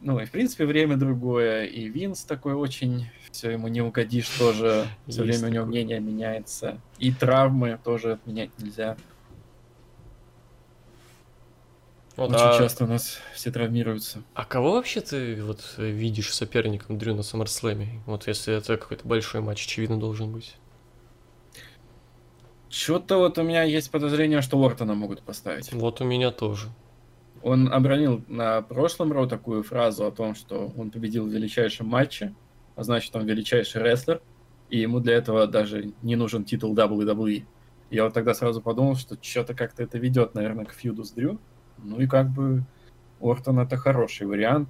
ну и в принципе время другое, и Винс такой очень, все ему не угодишь тоже, все время у него мнение меняется, и травмы тоже отменять нельзя. Вот, Очень а... часто у нас все травмируются. А кого вообще ты вот видишь соперником Дрю на SummerSlam? Вот если это какой-то большой матч, очевидно, должен быть. Что-то вот у меня есть подозрение, что Уортона могут поставить. Вот у меня тоже. Он обронил на прошлом Роу такую фразу о том, что он победил в величайшем матче, а значит, он величайший рестлер, и ему для этого даже не нужен титул WWE. Я вот тогда сразу подумал, что что-то как-то это ведет, наверное, к фьюду с Дрю. Ну и как бы Ортон это хороший вариант.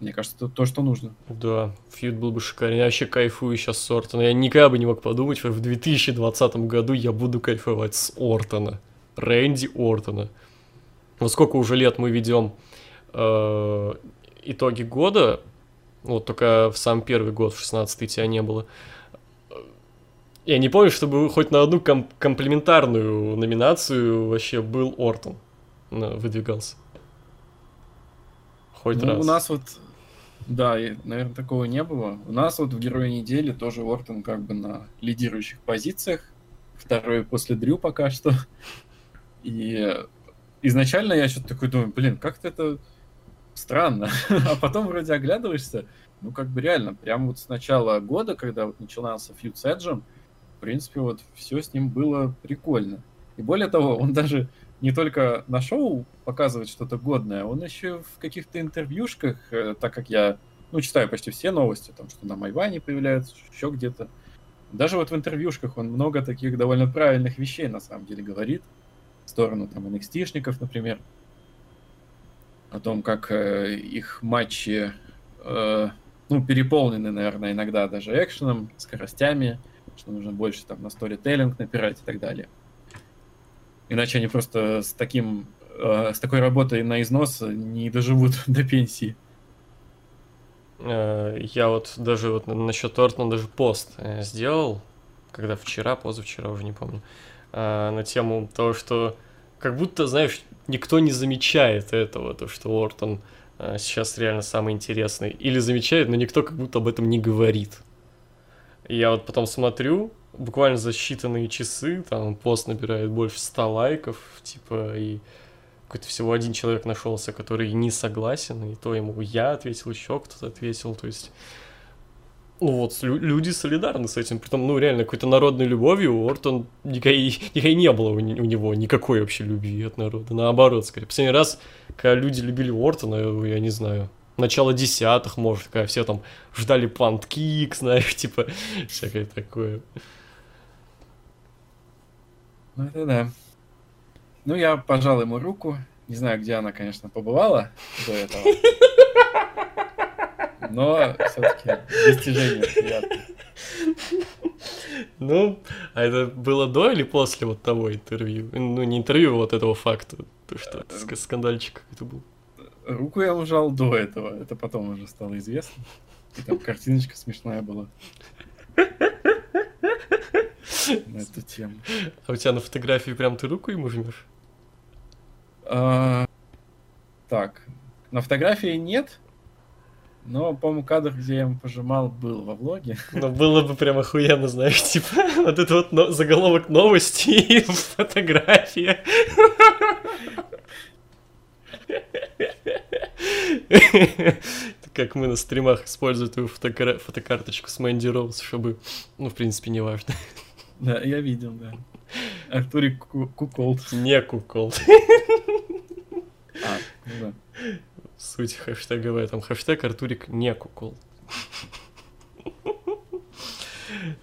Мне кажется, это то, что нужно. Да, фьюд был бы шикарен. Я вообще кайфую сейчас с Ортона. Я никогда бы не мог подумать, что в 2020 году я буду кайфовать с Ортона. Рэнди Ортона вот сколько уже лет мы ведем э, итоги года, вот только в сам первый год, в 16-й тебя не было. Я не помню, чтобы хоть на одну ком- комплементарную номинацию вообще был Ортон выдвигался. Хоть ну, раз. У нас вот Да, наверное, такого не было. У нас вот в Герое недели тоже Ортон как бы на лидирующих позициях. Второй после Дрю пока что. И изначально я что-то такой думаю, блин, как-то это странно. [laughs] а потом вроде оглядываешься, ну как бы реально, прям вот с начала года, когда вот начинался фьюд с Эджем, в принципе, вот все с ним было прикольно. И более того, он даже не только на шоу показывает что-то годное, он еще в каких-то интервьюшках, э, так как я, ну, читаю почти все новости, там, что на Майване появляется, еще где-то. Даже вот в интервьюшках он много таких довольно правильных вещей, на самом деле, говорит. В сторону, там, NXT-шников, например. О том, как э, их матчи, э, ну, переполнены, наверное, иногда даже экшеном, скоростями, что нужно больше там на сторителлинг напирать и так далее. Иначе они просто с таким э, с такой работой на износ не доживут [laughs] до пенсии. Э, я вот даже вот насчет Ортона даже пост э, сделал, когда вчера, позавчера, уже не помню, на тему того, что как будто, знаешь, никто не замечает этого, то, что Ортон сейчас реально самый интересный. Или замечает, но никто как будто об этом не говорит. Я вот потом смотрю, буквально за считанные часы, там пост набирает больше 100 лайков, типа, и какой-то всего один человек нашелся, который не согласен, и то ему я ответил, еще кто-то ответил, то есть... Ну вот, люди солидарны с этим, притом, ну, реально, какой-то народной любовью Ортон никакой, никакой не было у, у него, никакой вообще любви от народа, наоборот, скорее. Последний раз, когда люди любили Ортона, я не знаю, начало десятых, может, когда все там ждали панткик, знаешь, [laughs] типа, всякое такое. Ну, это да. Ну, я пожал ему руку. Не знаю, где она, конечно, побывала до этого. Но все-таки достижение приятное. Ну, а это было до или после вот того интервью? Ну, не интервью, а вот этого факта, то, что скандальчик какой-то был. Руку я ужал до этого, это потом уже стало известно. И там картиночка смешная была на эту тему. А у тебя на фотографии прям ты руку ему жмешь? А, так, на фотографии нет, но, по-моему, кадр, где я ему пожимал, был во влоге. Ну, было бы прям охуенно, знаешь, типа, [laughs] вот это вот но- заголовок новости и [laughs] фотография. [laughs] Как мы на стримах используем твою фотокар- фотокарточку с Мэнди Роуз, чтобы, ну, в принципе, не важно. [laughs] Да, я видел, да. Артурик Куколд. Не Куколд. [laughs] А, ну да. Суть хэштеговая, там хэштег Артурик не Куколд.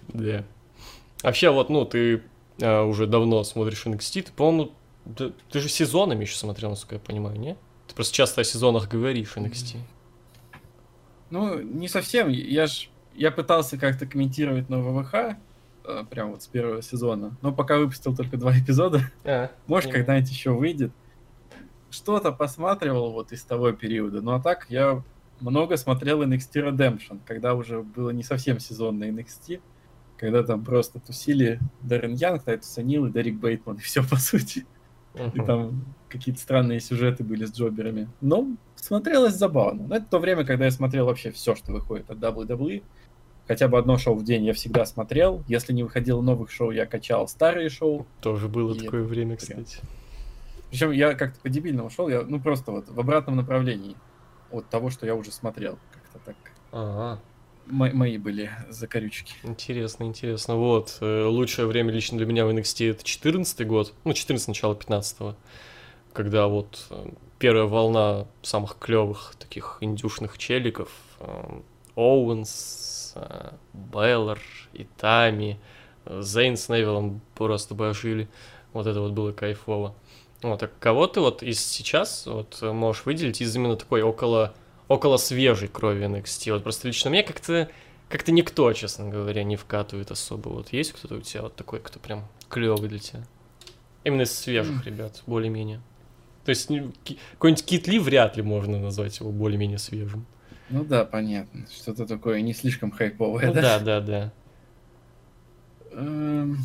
Да. Вообще, вот, ну, ты а, уже давно смотришь NXT, ты, по-моему, ты, ты же сезонами еще смотрел, насколько я понимаю, не? Просто часто о сезонах говоришь NXT. Ну, не совсем. Я ж я пытался как-то комментировать на ВВХ, Э, прям вот с первого сезона. Но пока выпустил только два [laughs] эпизода. А, Может, когда-нибудь еще выйдет. Что-то посматривал вот из того периода. Ну а так я много смотрел NXT Redemption, когда уже было не совсем сезонное NXT, когда там просто тусили Дэрен Янг, Тайтус О'Нил и Дерек Бейтман, и все [laughs] по сути. Uh-huh. И там какие-то странные сюжеты были с джоберами. Но смотрелось забавно. Но это то время, когда я смотрел вообще все, что выходит от WWE хотя бы одно шоу в день я всегда смотрел. Если не выходило новых шоу, я качал старые шоу. Тоже было и такое время, кстати. Причем я как-то по дебильному шел, я, ну просто вот в обратном направлении от того, что я уже смотрел. Как-то так. Ага. Мо- мои были закорючки. Интересно, интересно. Вот, э, лучшее время лично для меня в NXT это 14 год, ну, 14 начало 15 -го, когда вот э, первая волна самых клевых таких индюшных челиков, э, Оуэнс, Беллар, Итами, Зейн с Невиллом просто божили. Вот это вот было кайфово. Вот, а кого ты вот из сейчас вот можешь выделить из именно такой около, около свежей крови NXT? Вот просто лично мне как-то как-то никто, честно говоря, не вкатывает особо. Вот есть кто-то у тебя вот такой, кто прям клевый для тебя? Именно из свежих ребят, более-менее. То есть какой-нибудь Кит Ли вряд ли можно назвать его более-менее свежим. Ну да, понятно. Что-то такое не слишком хайповое, ну, да? Да, да, да. Эм,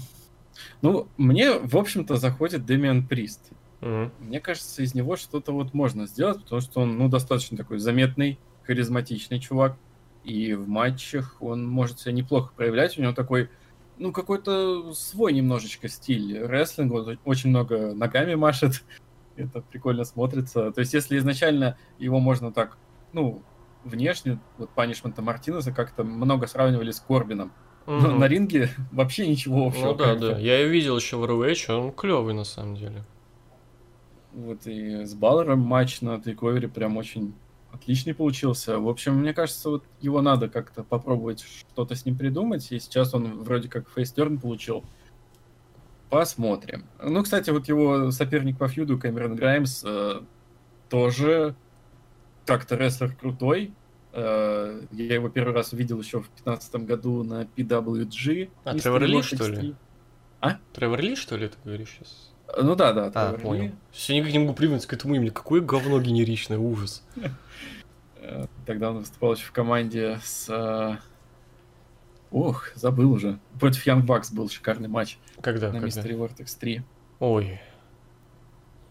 ну, мне, в общем-то, заходит Дэмиан Прист. Мне кажется, из него что-то вот можно сделать, потому что он, ну, достаточно такой заметный, харизматичный чувак. И в матчах он может себя неплохо проявлять. У него такой, ну, какой-то свой немножечко стиль рестлинга. Он очень много ногами машет. [laughs] Это прикольно смотрится. То есть, если изначально его можно так, ну, внешне, вот Панишмента Мартинеса как-то много сравнивали с Корбином. Но Мгм. на ринге [laughs] вообще ничего общего. Ну да, да. Я ее видел еще в ROH, он клевый на самом деле. Вот и с Баллером матч на тейковере прям очень отличный получился. В общем, мне кажется, вот его надо как-то попробовать что-то с ним придумать. И сейчас он вроде как фейстерн получил. Посмотрим. Ну, кстати, вот его соперник по фьюду, Кэмерон Граймс, э, тоже как-то рестлер крутой. Э, я его первый раз увидел еще в 2015 году на PWG. А, Тревор Ли, что ли? 3. Тревор Ли, что ли, ты говоришь сейчас? Ну да, да. А, понял. Все никак не могу привыкнуть к этому имени. Какое говно генеричное, ужас. Э, Тогда он выступал еще в команде с... э, Ох, забыл уже. Против Young Bucks был шикарный матч Когда? на когда? Mystery Vortex 3. Ой.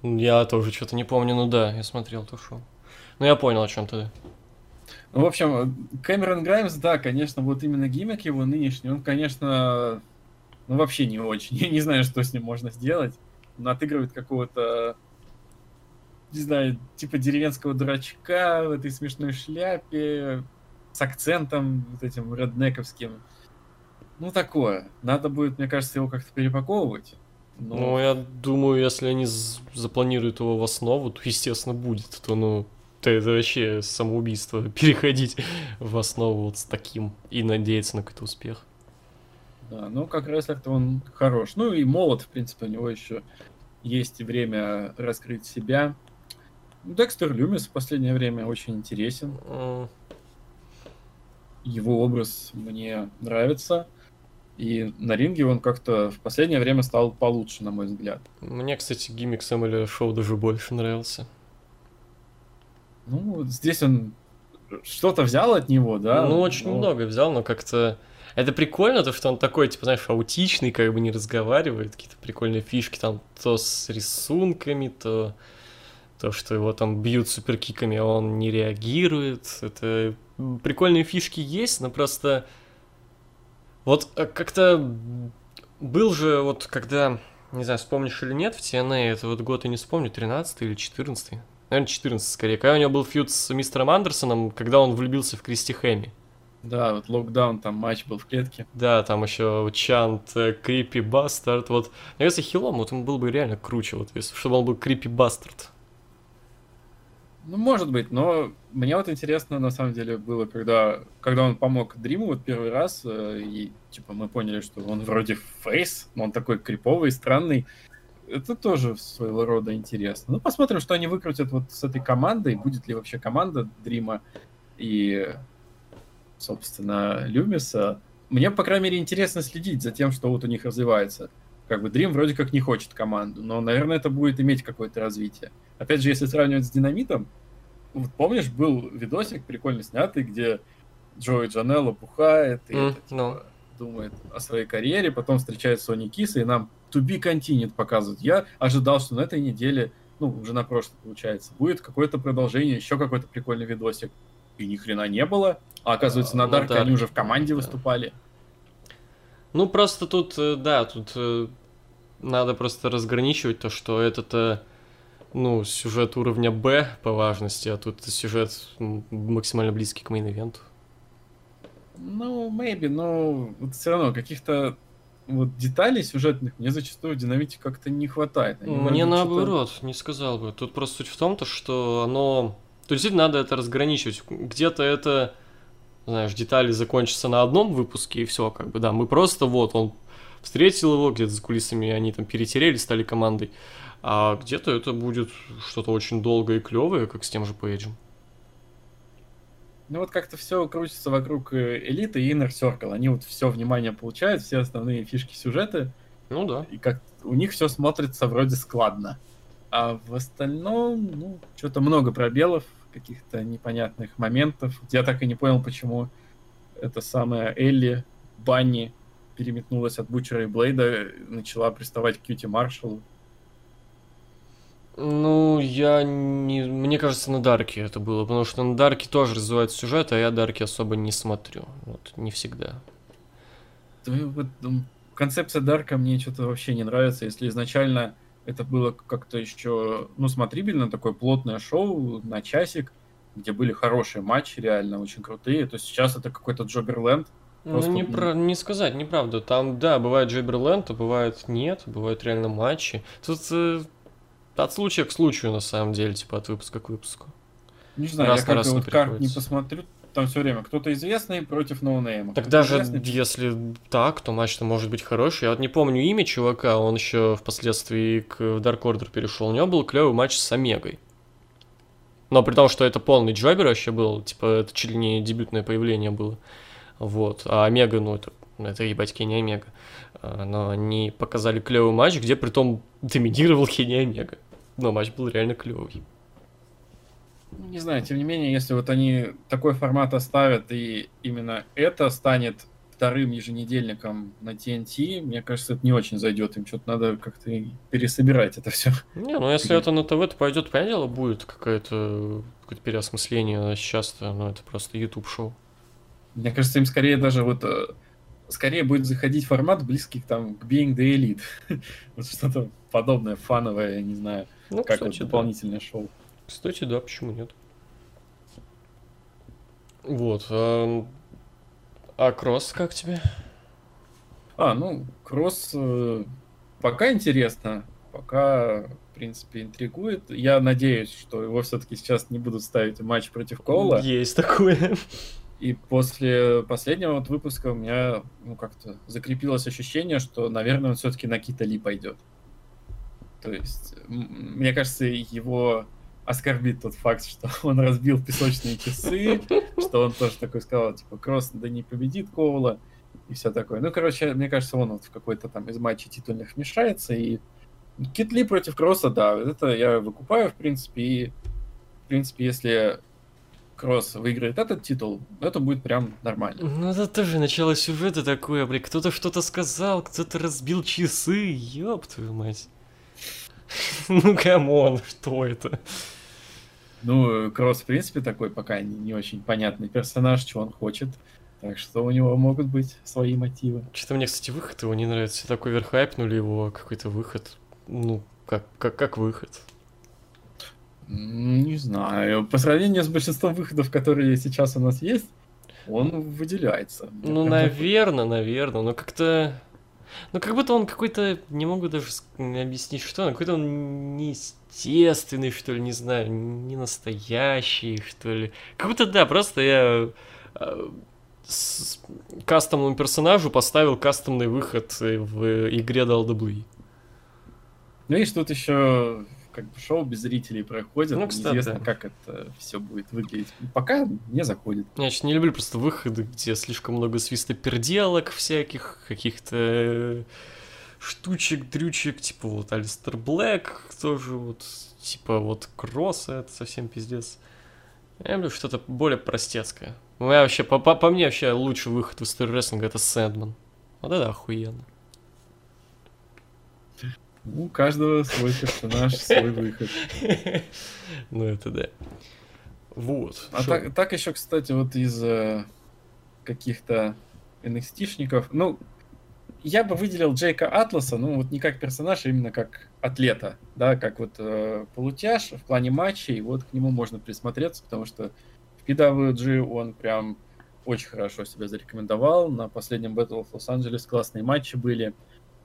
Я тоже что-то не помню, ну да, я смотрел то шоу. Ну я понял, о чем ты. Ну, в общем, Кэмерон Граймс, да, конечно, вот именно гиммик его нынешний, он, конечно, ну, вообще не очень. [laughs] Я не знаю, что с ним можно сделать. Отыгрывает какого-то, не знаю, типа деревенского дурачка в этой смешной шляпе, с акцентом вот этим реднековским. Ну, такое. Надо будет, мне кажется, его как-то перепаковывать. Но- Ну, я думаю, если они запланируют его в основу, то, естественно, будет. То, ну, то это вообще самоубийство [laughs] переходить в основу вот с таким и надеяться на какой-то успех. Да, ну как рестлер-то он хорош. Ну и молод, в принципе, у него еще есть время раскрыть себя. Декстер Люмис в последнее время очень интересен. Его образ мне нравится. И на ринге он как-то в последнее время стал получше, на мой взгляд. Мне, кстати, гиммик Сэмюэля Шоу даже больше нравился. Ну, здесь он что-то взял от него, да? ну, очень но- много взял, но как-то... Это прикольно, то, что он такой, типа, знаешь, аутичный, как бы не разговаривает, какие-то прикольные фишки там то с рисунками, то то, что его там бьют суперкиками, а он не реагирует. Это прикольные фишки есть, но просто вот э, как-то был же вот когда, не знаю, вспомнишь или нет, в TNA, это вот год я не вспомню, 13 или 14 Наверное, 14 скорее. Когда у него был фьюд с мистером Андерсоном, когда он влюбился в Кристи Хэмми. Да, вот локдаун, там матч был в клетке. Да, там еще Чант, Крипи Бастард. Вот, мне кажется, Хилом вот он был бы реально круче, вот, если, чтобы он был Крипи Бастард. Ну, может быть, но мне вот интересно, на самом деле, было, когда, когда он помог Дриму вот первый раз, э, и, типа, мы поняли, что он вроде фейс, но он такой криповый, странный. Это тоже своего рода интересно. Ну, посмотрим, что они выкрутят вот с этой командой, будет ли вообще команда Дрима и, собственно, Люмиса. Мне, по крайней мере, интересно следить за тем, что вот у них развивается. Как бы Дрим вроде как не хочет команду, но, наверное, это будет иметь какое-то развитие. Опять же, если сравнивать с Динамитом, вот помнишь, был видосик прикольно снятый, где Джои Джанелло бухает и М, это, типа, ну. думает о своей карьере, потом встречает Сони Киса и нам to be continued показывают. Я ожидал, что на этой неделе, ну, уже на прошлой, получается, будет какое-то продолжение, еще какой-то прикольный видосик. И ни хрена не было. А оказывается, на на Дарке они уже в команде да. выступали. Ну, просто тут, э, да, тут э, надо просто разграничивать то, что это-то, ну, сюжет уровня Б по важности, а тут сюжет максимально близкий к мейн-ивенту. Ну, maybe, но вот все равно каких-то вот деталей сюжетных мне зачастую в динамите как-то не хватает. Они Мне наоборот, не сказал бы. Тут просто суть в том, то, что оно... То действительно надо это разграничивать. Где-то это, знаешь, детали закончатся на одном выпуске, и все, как бы, да. Мы просто вот, он встретил его, где-то за кулисами они там перетерели, стали командой. А где-то это будет что-то очень долгое и клевое, как с тем же Пейджем. Ну вот как-то все крутится вокруг э, элиты и Inner Circle. Они вот все внимание получают, все основные фишки сюжета, Ну да. и как у них все смотрится вроде складно. А в остальном, ну, что-то много пробелов, каких-то непонятных моментов. Я так и не понял, почему эта самая Элли Банни переметнулась от Бучера и Блейда, и начала приставать к Кьюти Маршалу. Ну, я не... Мне кажется, на Дарке это было, потому что на Дарке тоже развивается сюжет, а я Дарки особо не смотрю. Вот, не всегда. Да, вот, м, концепция Дарка мне что-то вообще не нравится. Если изначально это было как-то еще, ну, смотрибельно, такое плотное шоу на часик, где были хорошие матчи, реально очень крутые, то сейчас это какой-то Джоберленд. Ну, не, про... не сказать, неправда. Там, да, бывает Джейберленд, а бывает нет, бывают реально матчи. Тут э, от случая к случаю, на самом деле, типа от выпуска к выпуску. Не знаю, Раз я как раз вот карт не посмотрю, там все время кто-то известный против ноунейма. Так даже известный- если так, то матч-то может быть хороший. Я вот не помню имя чувака, он еще впоследствии к Dark Order перешел. У него был клевый матч с Омегой. Но при том, что это полный джобер вообще был, типа, это чуть ли не дебютное появление было. Вот. А Омега, ну, это, это ебать Кенни Омега. А, Но они показали клевый матч, где при том доминировал Кенни Омега. Но матч был реально клевый. Ну, Не знаю, тем не менее, если вот они такой формат оставят, и именно это станет вторым еженедельником на TNT, мне кажется, это не очень зайдет. Им что-то надо как-то пересобирать это все. Не, ну если это на ТВ, то пойдет, понятное дело, будет какое-то какое-то переосмысление. А сейчас-то, ну, это просто YouTube-шоу. Мне кажется, им скорее даже вот э, скорее будет заходить формат близкий там, к Being the Elite. [laughs] вот что-то подобное, фановое, я не знаю, Ну, как кстати, да. дополнительное шоу. Кстати, да, почему нет? Вот. ам, А кросс как тебе? А, ну, кросс э, пока интересно, пока, в принципе, интригует. Я надеюсь, что его все-таки сейчас не будут ставить в матч против Коула. Есть такое. И после последнего вот выпуска у меня, ну, как-то закрепилось ощущение, что, наверное, он все-таки на Кита Ли пойдет. То есть, мне кажется, его оскорбит тот факт, что [laughs] он разбил песочные часы, что он тоже такой сказал, типа, Кросс да не победит Коула, и все такое. Ну, короче, мне кажется, он вот в какой-то там из матчей титульных вмешается, и Кит Ли против Кросса, да, это я выкупаю, в принципе, и, в принципе, если Кросс выиграет этот титул, это будет прям нормально. Ну, это тоже начало сюжета такое, блин. Кто-то что-то сказал, кто-то разбил часы. Ёб твою мать. [laughs] Ну, камон, что это? Ну, Кросс, в принципе, такой пока не, не очень понятный персонаж, что он хочет. Так что у него могут быть свои мотивы. Что-то мне, кстати, выход его не нравится. Такой верхайпнули его, какой-то выход. Ну, как, как, как выход. Не знаю. По сравнению с большинством выходов, которые сейчас у нас есть, он выделяется. Ну, наверное, наверное, но как-то... Ну, как будто он какой-то, не могу даже объяснить, что он, какой-то он неестественный, что ли, не знаю, не настоящий, что ли. Как будто, да, просто я э, с кастомному персонажу поставил кастомный выход э, в игре WWE. Ну, видишь, тут еще как бы шоу без зрителей проходит. Ну, кстати, Неизвестно, да. как это все будет выглядеть. Пока не заходит. Я очень не люблю просто выходы, где слишком много свистоперделок всяких, каких-то э, штучек, дрючек, типа вот Алистер Блэк тоже вот, типа вот Кросса, это совсем пиздец. Я люблю что-то более простецкое. У меня вообще, по, по- по мне вообще лучший выход в истории рестлинга это Сэндман. Вот это охуенно. У каждого свой персонаж, свой выход. [laughs] Ну это да. Вот. А Шо- так, так еще, кстати, вот из э, каких-то NXT-шников, ну, я бы выделил Джейка Атласа, ну, вот не как персонаж, а именно как атлета, да, как вот э, полутяж в плане матчей, вот к нему можно присмотреться, потому что в PWG он прям очень хорошо себя зарекомендовал, на последнем Battle of Los-Angeles классные матчи были,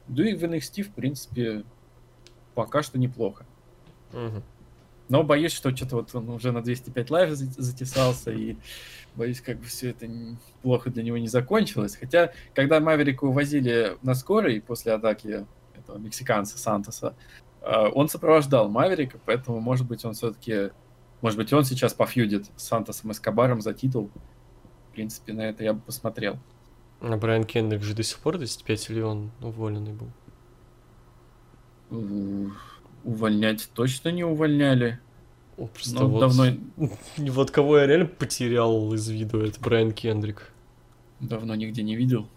да и в NXT, в принципе, пока что неплохо. Мгм. Но боюсь, что что-то вот он уже на 205 Live за- затесался, и боюсь, как бы все это плохо для него не закончилось. Хотя, когда Маверика увозили на скорой после атаки этого мексиканца Сантоса, э, он сопровождал Маверика, поэтому, может быть, он все-таки... Может быть, он сейчас пофьюдит с Сантосом Эскобаром за титул. В принципе, на это я бы посмотрел. А Брайан Кендрик же до сих пор 205 или он уволенный был? У- Увольнять точно не увольняли. О, Просто Но вот, давно, [laughs] вот кого я реально потерял из виду, это Брайан Кендрик. давно нигде не видел.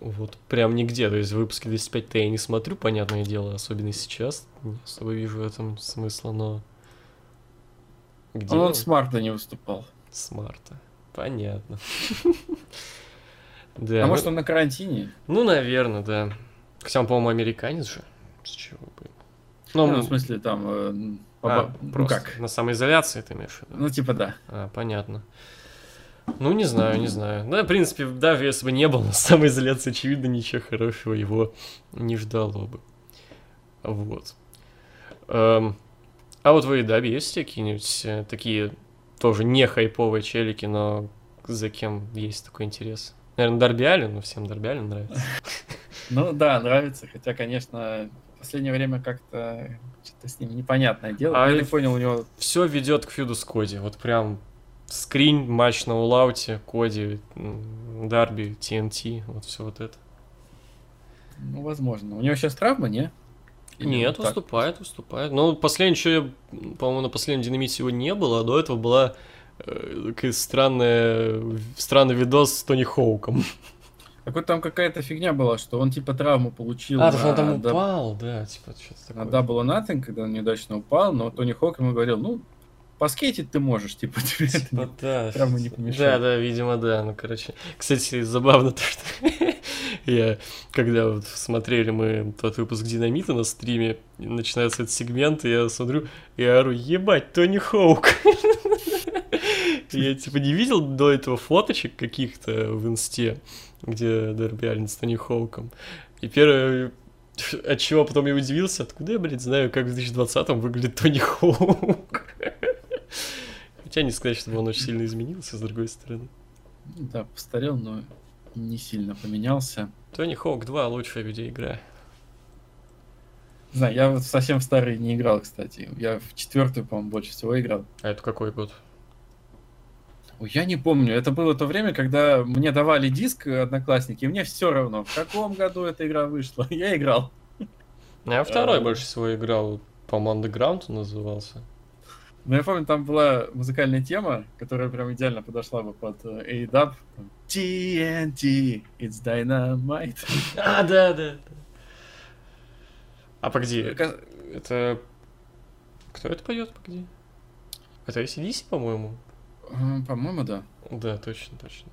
Вот прям нигде. То есть выпуски 205 я не смотрю, понятное дело, особенно сейчас. Не особо вижу в этом смысла, но... Где он, он с марта не выступал. С марта. Понятно. [laughs] Да. А может он на карантине? Ну, наверное, да. Хотя он, по-моему, американец же. С чего бы. Ну, ну в смысле, там... Э, а, ну как? На самоизоляции ты имеешь в виду? Ну, типа да. А, понятно. Ну, не знаю, не знаю. Ну, в принципе, даже если бы не был на самоизоляции, очевидно, ничего хорошего его не ждало бы. Вот. Эм, а вот в Эйдабе есть какие-нибудь э, такие тоже не хайповые челики, но за кем есть такой интерес? Наверное, Дарби Аллен, но всем Дарби Аллен нравится. [laughs] Ну да, нравится, хотя, конечно, в последнее время как-то что-то с ним непонятное дело. А я не понял, у него... Все ведет к фьюду с Коди, вот прям скрин, матч на улауте, Коди, Дарби, TNT, вот все вот это. Ну, возможно. У него сейчас травма, не? Или Нет, вот выступает, выступает. Но последний, что я, по-моему, на последнем динамите его не было, а до этого была э, такая странная, странный видос с Тони Хоуком. Так вот там какая-то фигня была, что он типа травму получил. А, на, он там упал, да, типа что-то такое. Double or Nothing, когда он неудачно упал, но Тони Хоук ему говорил, ну, поскейтить ты можешь, типа, [laughs] тебе типа, это да, травма не помешает. Да, да, видимо, да. Ну, короче, кстати, забавно то, что [laughs] я, когда вот смотрели мы тот выпуск Динамита на стриме, начинается этот сегмент, и я смотрю, и ору, ебать, Тони Хоук. [laughs] Я, типа, не видел до этого фоточек каких-то в инсте, где Дерби Аллен с Тони Хоуком. И первое, [laughs] от чего потом я удивился, откуда я, блядь, знаю, как в 2020-м выглядит Тони Хоук. [laughs] Хотя не сказать, чтобы он очень сильно изменился, с другой стороны. Да, постарел, но не сильно поменялся. Тони Хоук 2 лучшая видеоигра. Не знаю, я вот совсем в старый не играл, кстати. Я в четвертую, по-моему, больше всего играл. А это какой год? Ой, я не помню. Это было то время, когда мне давали диск одноклассники, и мне все равно, в каком году эта игра вышла. [laughs] Я играл. Я второй а. больше всего играл, по-моему, Underground назывался. Ну, я помню, там была музыкальная тема, которая прям идеально подошла бы под A-Dub. TNT, it's dynamite. [laughs] А, да, да. А погоди, это... Кто это поет, погоди? Это ACDC, по-моему? По-моему, да. Да, точно, точно.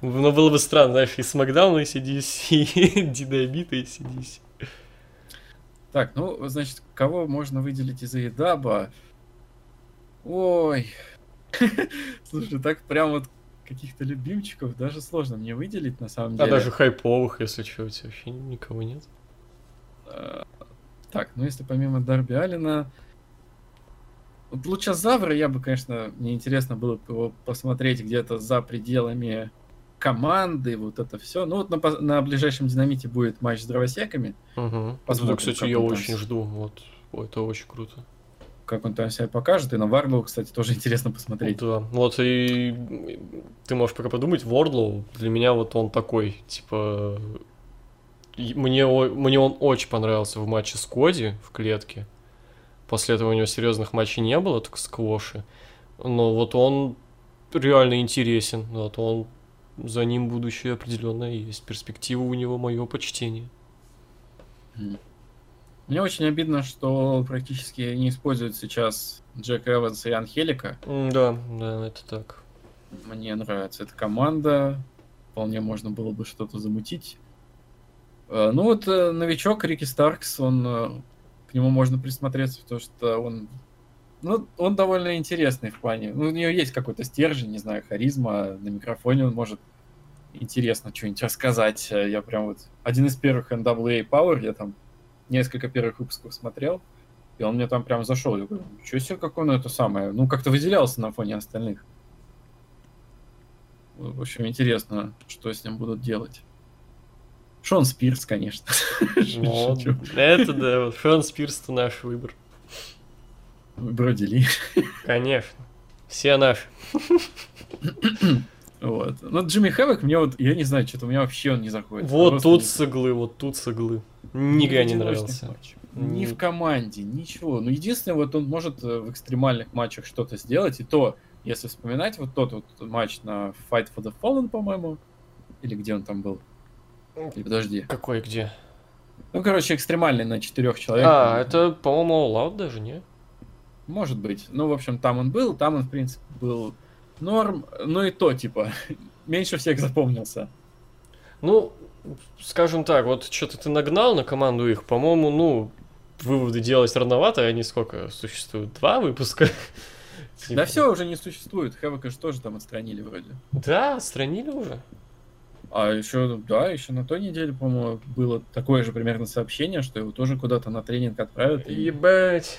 Но было бы странно, знаешь, и Смакдаун ACDC, и [laughs] Динамит ACDC. Так, ну, значит, кого можно выделить из Эйдаба? Ой. [laughs] Слушай, так прям вот каких-то любимчиков даже сложно мне выделить на самом а деле. А даже хайповых, если что, у тебя вообще никого нет? А, так, ну если помимо Дарби Алина... Вот Лучезавра я бы, конечно, мне интересно было бы его посмотреть где-то за пределами команды, вот это все. Ну вот на, на ближайшем динамите будет матч с дровосеками. Угу. Посмотрим, кстати, я очень жду. Вот, это очень круто как он там себя покажет. И на Варлоу, кстати, тоже [laughs] интересно посмотреть. Да, вот и ты можешь пока подумать, Вордлоу для меня вот он такой, типа... Мне, мне он очень понравился в матче с Коди в клетке. После этого у него серьезных матчей не было, только сквоши. Но вот он реально интересен. Вот он за ним будущее определенное есть. Перспектива у него мое почтение. Мне очень обидно, что практически не используют сейчас Джек Эванс и Анхелика. Да, да, это так. Мне нравится эта команда. Вполне можно было бы что-то замутить. Э, ну вот э, новичок Рики Старкс, он э, к нему можно присмотреться, потому что он ну, он довольно интересный в плане. Ну, у него есть какой-то стержень, не знаю, харизма. На микрофоне он может интересно что-нибудь рассказать. Я прям вот один из первых NWA Power, я там несколько первых выпусков смотрел, и он мне там прям зашел. Я говорю, что себе, как он это самое. Ну, как-то выделялся на фоне остальных. В общем, интересно, что с ним будут делать. Шон Спирс, конечно. [laughs] Ну, это да, Шон Спирс это наш выбор. Бродили. Конечно. Все наши. [laughs] Вот. Но Джимми Хэвок мне вот, я не знаю, что-то у меня вообще он не заходит. Вот Просто тут не... с иглы, вот тут с иглы. Никогда не нравился. Матч. Ни в команде, ничего. Ну, единственное, вот он может э, в экстремальных матчах что-то сделать, и то, если вспоминать вот тот вот матч на Fight for the Fallen, по-моему, или где он там был, подожди. Какой где? Ну, короче, экстремальный на четырех человек. А, это, по-моему, All Out даже, не? Может быть. Ну, в общем, там он был, там он, в принципе, был норм. Ну и то, типа, [laughs] меньше всех запомнился. Ну, скажем так, вот что-то ты нагнал на команду их, по-моему, ну, выводы делать рановато, они сколько существуют? Два выпуска? [laughs] Да Типа. все уже не существует. Хэвока же тоже там отстранили вроде. Да, отстранили уже. А еще, да, еще на той неделе, по-моему, было такое же примерно сообщение, что его тоже куда-то на тренинг отправят. И... Ебать.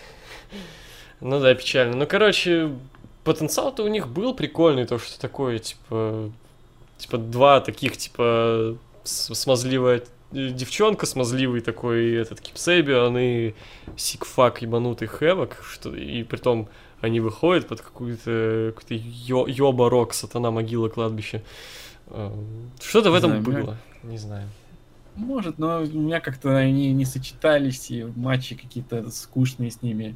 Ну да, печально. Ну, короче, потенциал-то у них был прикольный, то, что такое, типа, типа, два таких, типа, смазливая э, девчонка, смазливый такой этот Кипсебиан и сикфак ебанутый Хэвок, что, и притом они выходят под какую-то какой-то ё- ёба-рок, сатана, могила, кладбище. Э, Что-то в Не этом знаю, меня- было, не знаю. Может, но у меня как-то они не сочетались, и матчи какие-то скучные с ними.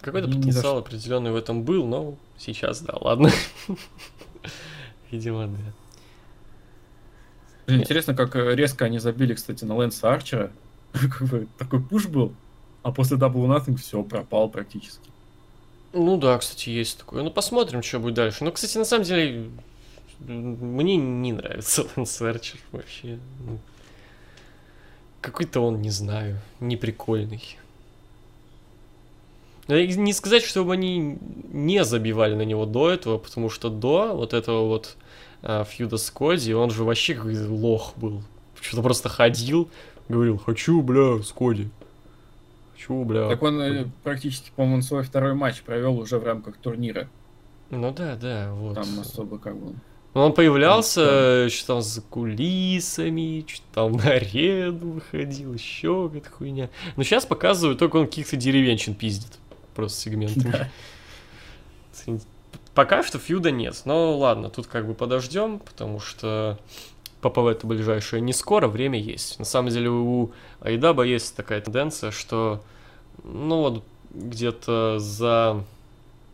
Какой-то за потенциал что. определенный в этом был, но сейчас да, ладно. [laughs] Видимо, да. Интересно, как э, резко они забили, кстати, на Лэнса Арчера. [laughs] Как бы такой пуш был, а после Double Nothing все, пропал практически. Ну да, кстати, есть такое. Ну посмотрим, что будет дальше. Ну, кстати, на самом деле, мне не нравится [laughs] Лэнс Арчер вообще. Ну, Какой-то он, не знаю, неприкольный. Не сказать, чтобы они не забивали на него до этого, потому что до вот этого вот а, фьюда с Коди, он же вообще какой-то лох был. Что-то просто ходил, говорил, хочу, бля, с Коди. Хочу, бля. Так он э, Коди». практически, по-моему, свой второй матч провел уже в рамках турнира. Ну да, да, вот. Там особо как бы... Ну, Он появлялся, что там за кулисами, что там на арену выходил, еще какая-то хуйня. Но сейчас показывают, только он каких-то деревенщин пиздит. Просто сегментами. Да. [laughs] Пока что фьюда нет. Но ладно, тут как бы подождем, потому что ППВ это ближайшее не скоро, время есть. На самом деле у Айдаба есть такая тенденция, что ну вот где-то за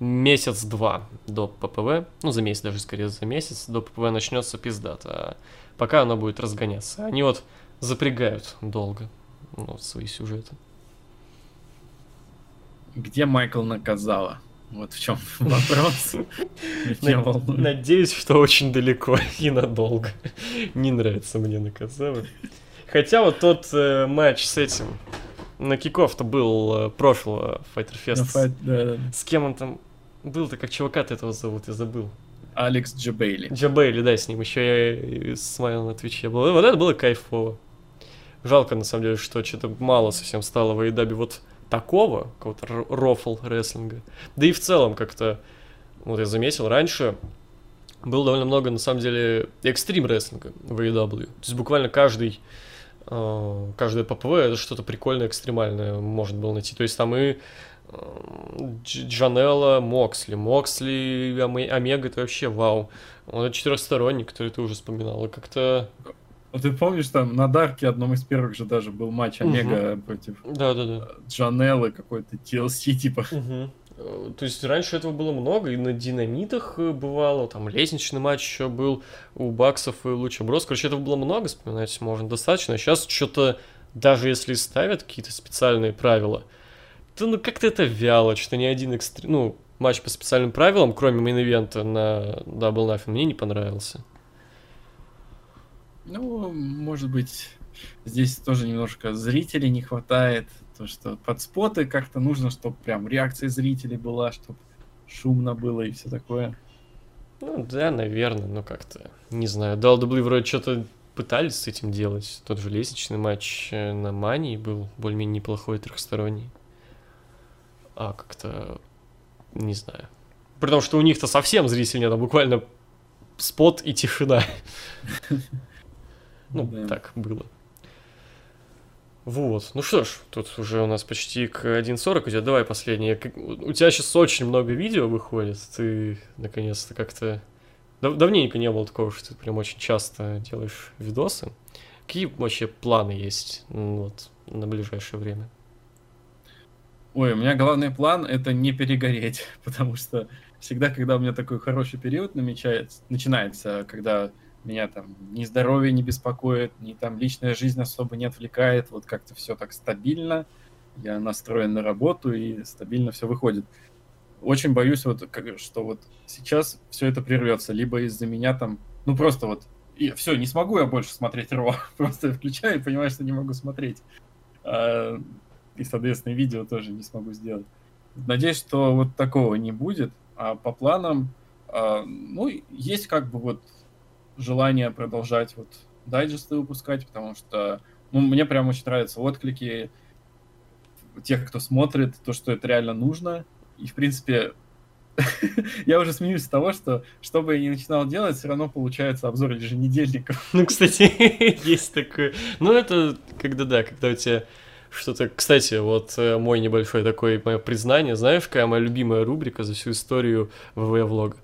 месяц-два до ППВ, ну за месяц даже скорее за месяц до ППВ начнется пиздат, а пока она будет разгоняться. Они вот запрягают долго ну, свои сюжеты. Где Майкл наказала? Вот в чем [laughs] вопрос. Надеюсь, что очень далеко [laughs] и надолго. Не нравится мне Наказава. Хотя вот тот э, матч с этим на киков-то был э, прошлого Fighter Fest. файт, да, да. С кем он там был-то, как чувака-то этого зовут, я забыл. Алекс Джабейли. Джабейли, да, с ним еще я и смотрел на Твиче. Было. Вот это было кайфово. Жалко, на самом деле, что что-то мало совсем стало в Айдабе вот такого, какого-то рофл рестлинга. Да и в целом как-то, вот я заметил, раньше было довольно много, на самом деле, экстрим рестлинга в AEW. То есть буквально каждый каждое ППВ это что-то прикольное, экстремальное можно было найти. То есть там и э, Дж- Джанелла, Моксли. Моксли, Омега, это вообще вау. Он это четырехсторонний, который ты уже вспоминал. И как-то... Вот ты помнишь, там на Дарке одном из первых же даже был матч. Омега против Да-да-да. Джанеллы какой-то TLC, [laughs] типа. Мгм. Э, То есть раньше этого было много, и на динамитах э, бывало, там лестничный матч еще был у Баксов и Lucha Bros. Короче, этого было много, вспоминать можно достаточно. А сейчас что-то, даже если ставят какие-то специальные правила, то ну как-то это вяло, что ни один экстрим... Ну, матч по специальным правилам, кроме мейн-ивента на Double or Nothing, мне не понравился. Ну, может быть, здесь тоже немножко зрителей не хватает. То, что под споты как-то нужно, чтобы прям реакция зрителей была, чтобы шумно было и все такое. Ну да, наверное, но как-то, не знаю. WWE вроде что-то пытались с этим делать. Тот же лестничный матч э, на Мании был более-менее неплохой трехсторонний. А как-то, не знаю. При том, что у них-то совсем зрителей нет, а буквально спот и тишина. [laughs] Ну, так было. Вот. Ну что ж, тут уже у нас почти к 1.40 идет. Давай последнее. У тебя сейчас очень много видео выходит. Ты наконец-то как-то... Дав- давненько не было такого, что ты прям очень часто делаешь видосы. Какие вообще планы есть вот, на ближайшее время? Ой, у меня главный план это не перегореть, [laughs] потому что всегда, когда у меня такой хороший период намечается, начинается, когда меня там ни здоровье не беспокоит, ни там личная жизнь особо не отвлекает, вот как-то все так стабильно, я настроен на работу и стабильно все выходит. Очень боюсь, вот, что вот сейчас все это прервется, либо из-за меня там, ну просто вот, и все, не смогу я больше смотреть Ро, [laughs] просто включаю и понимаю, что не могу смотреть. А, и, соответственно, видео тоже не смогу сделать. Надеюсь, что вот такого не будет, а по планам, а, ну, есть как бы вот желание продолжать вот дайджесты выпускать, потому что ну, мне прям очень нравятся отклики тех, кто смотрит, то, что это реально нужно. И, в принципе, [laughs] я уже смеюсь с того, что что бы я ни начинал делать, все равно получается обзор еженедельников. Ну, кстати, [laughs] есть такое. Ну, это когда, да, когда у тебя что-то... Кстати, вот э, мой небольшой такой мое признание. Знаешь, какая моя любимая рубрика за всю историю ВВ-влога?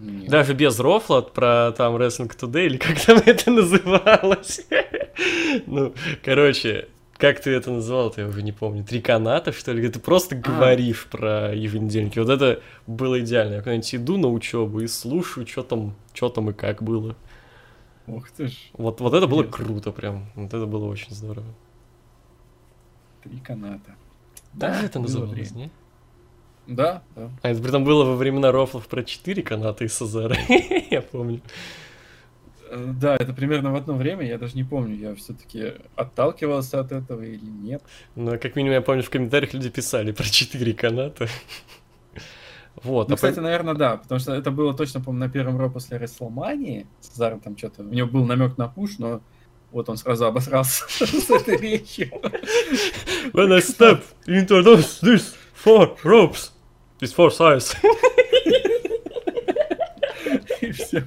Нет. Даже без рофла про там Wrestling Today, или как там [laughs] это называлось. [laughs] ну, короче, как ты это называл, я уже не помню. Три каната, что ли? Ты просто А. говоришь про еженедельники. Вот это было идеально. Я куда-нибудь иду на учебу и слушаю, что там, что там и как было. Ух ты ж, Вот, вот это было круто прям. Вот это было очень здорово. три каната. Да, это называлось, время. не? Да, да. А это при том было во времена рофлов про четыре каната и Сазара. [laughs] Я помню. Э, Да, это примерно в одно время, я даже не помню, я все-таки отталкивался от этого или нет. Но как минимум я помню, в комментариях люди писали про четыре каната. Вот, Ну, а по- кстати, наверное, да, потому что это было точно, по на первом ро после Рестлмании. Цезарь там что-то, у него был намек на пуш, но вот он сразу обосрался [laughs] с этой речью. When I step into those, these four ropes, four sides. [laughs] И все.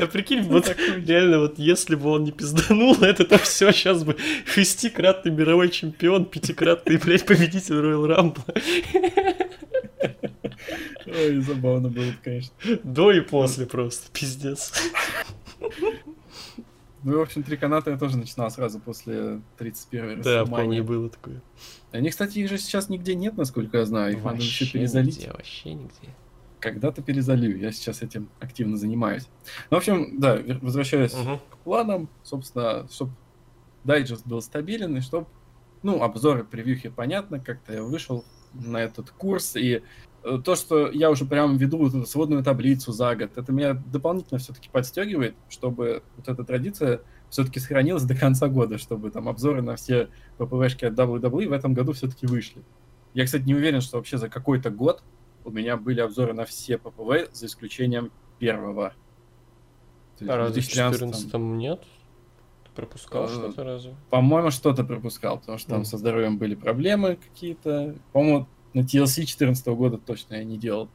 А прикинь, вот реально, вот если бы он не пизданул, [laughs] это то все сейчас бы шестикратный мировой чемпион, пятикратный, блядь, победитель Royal Rumble. Ой, забавно было, конечно. До и после просто, пиздец. Ну, и, в общем, три каната я тоже начинал сразу после 31-й Да, помню, было такое. Они, кстати, их же сейчас нигде нет, насколько я знаю. Их надо еще перезалить. нигде, вообще нигде. Когда-то перезалью. Я сейчас этим активно занимаюсь. Ну, в общем, да, возвращаясь Мгм. к планам, собственно, чтобы дайджест был стабилен, и чтобы, ну, обзоры, превьюхи, понятно, как-то я вышел на этот курс, и э, то, что я уже прям веду вот эту сводную таблицу за год, это меня дополнительно все-таки подстегивает, чтобы вот эта традиция все-таки сохранилась до конца года, чтобы там обзоры на все ППВшки от WWE в этом году все-таки вышли. Я, кстати, не уверен, что вообще за какой-то год у меня были обзоры на все ППВ, за исключением первого. А разве в 2014 14 нет? Пропускал Э, что-то разве? По-моему, что-то пропускал, потому что там со здоровьем были проблемы какие-то. По-моему, на TLC 14 года точно я не делал.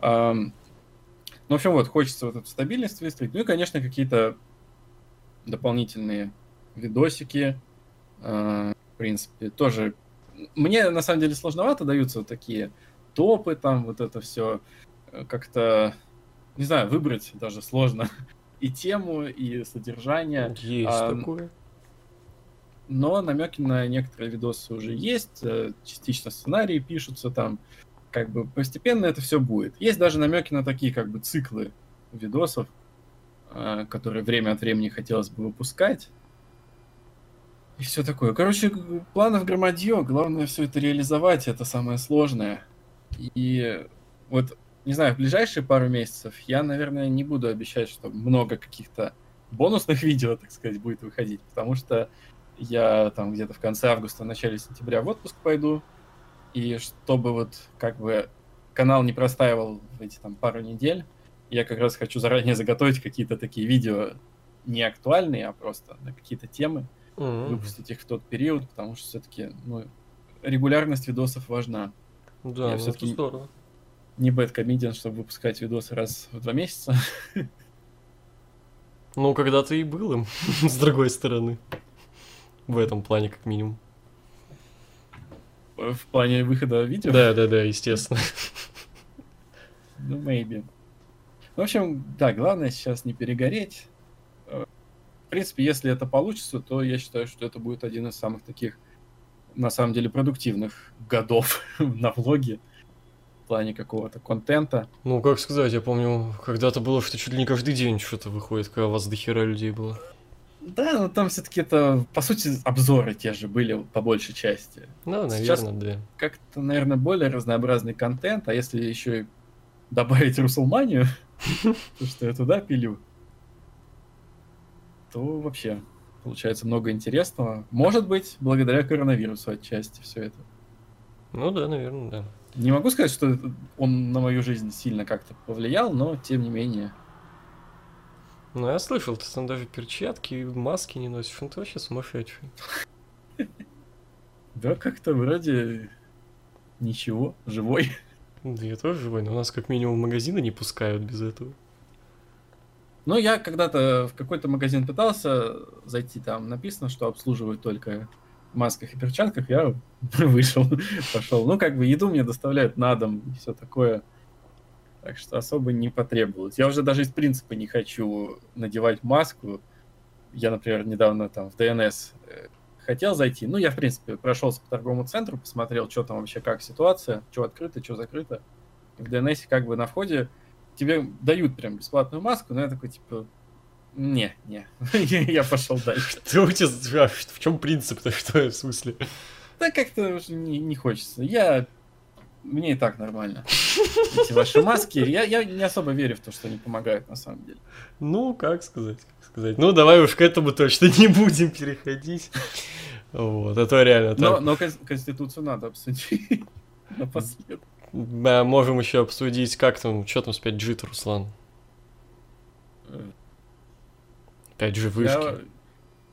Ну, в общем, вот, хочется вот эту стабильность выстроить. Ну и, конечно, какие-то дополнительные видосики. А, В принципе, тоже... Мне, на самом деле, сложновато даются вот такие топы, там, вот это все как-то... Не знаю, выбрать даже сложно [laughs] и тему, и содержание. Есть а, такое. но намеки на некоторые видосы уже есть, э, частично сценарии пишутся там, как бы постепенно это все будет. Есть даже намеки на такие как бы циклы видосов, э, которые время от времени хотелось бы выпускать. И все такое. Короче, планов громадье, главное все это реализовать, это самое сложное. И вот, не знаю, в ближайшие пару месяцев я, наверное, не буду обещать, что много каких-то бонусных [laughs] видео, так сказать, будет выходить, потому что я там где-то в конце августа, начале сентября в отпуск пойду, и чтобы вот как бы канал не простаивал в эти там пару недель, я как раз хочу заранее заготовить какие-то такие видео не актуальные, а просто на какие-то темы, Мгм. выпустить их в тот период, потому что все-таки, ну, регулярность видосов важна. Да, я ну это всё-таки- здорово. Не бэткомедиан, чтобы выпускать видосы раз в два месяца. [laughs] Ну, когда-то и был им, [laughs] с другой стороны. В этом плане, как минимум. В плане выхода видео. Да, да, да, естественно. Ну, maybe. В общем, да, главное сейчас не перегореть. Э, В принципе, если это получится, то я считаю, что это будет один из самых таких, на самом деле, продуктивных годов [laughs] на влоге. плане какого-то контента. Ну, как сказать, я помню, когда-то было, что чуть ли не каждый день что-то выходит, когда у вас до хера людей было. Да, но там все-таки это, по сути, обзоры те же были по большей части. Ну, Сейчас- наверное, да. Как-то, наверное, более разнообразный контент, а если еще и добавить Руслманию, [laughs] то что я туда пилю, то вообще получается много интересного. Может быть, благодаря коронавирусу отчасти все это. Ну да, наверное, да. Не могу сказать, что он на мою жизнь сильно как-то повлиял, но тем не менее. Ну, я слышал, ты там даже перчатки и маски не носишь. Ну, ты вообще сумасшедший. [laughs] Да, как-то вроде ничего, живой. Да я тоже живой, но у нас как минимум магазины не пускают без этого. Ну, я когда-то в какой-то магазин пытался зайти, там написано, что обслуживают только в масках и перчатках, я [laughs] вышел, пошел. Ну, как бы еду мне доставляют на дом и все такое. Так что особо не потребовалось. Я уже даже из принципа не хочу надевать маску. Я, например, недавно там в ДНС э, хотел зайти. Ну, я, в принципе, прошелся по торговому центру, посмотрел, что там вообще, как ситуация, что открыто, что закрыто. В ДНС как бы на входе тебе дают прям бесплатную маску, но я такой, типа, не, не, [laughs] я пошел дальше. Ты у тебя, в чем принцип-то, что в смысле? Да как-то не, не хочется. Я... Мне и так нормально. Эти ваши маски. Я, я не особо верю в то, что они помогают на самом деле. Ну, как сказать, как сказать. Ну, давай уж к этому точно не будем переходить. Вот, это реально Но, так. но кон- Конституцию надо обсудить [laughs] напоследок. Да, можем еще обсудить, как там, что там с 5G, Руслан? Э, 5G я- вышки.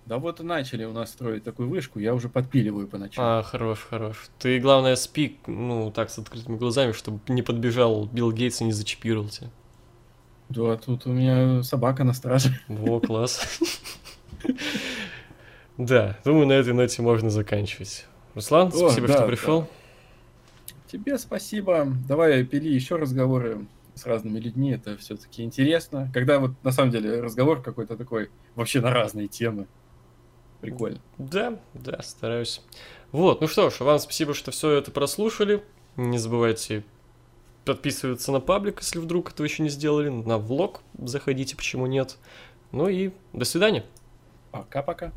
Да вот и начали у нас строить такую вышку, я уже подпиливаю по ночам. А, хорош, хорош. Ты, главное, спи, ну, так, с открытыми глазами, чтобы не подбежал Билл Гейтс и не зачипировал тебя. Да, тут у меня собака на страже. Во, класс. Да, думаю, на этой ноте можно заканчивать. Руслан, спасибо, что пришел. Тебе спасибо. Давай пили еще разговоры с разными людьми. Это все-таки интересно. Когда вот на самом деле разговор какой-то такой вообще на разные темы. Прикольно. Да, да, стараюсь. Вот, ну что ж, вам спасибо, что все это прослушали. Не забывайте подписываться на паблик, если вдруг этого еще не сделали. На влог заходите, почему нет. Ну и до свидания. Пока-пока.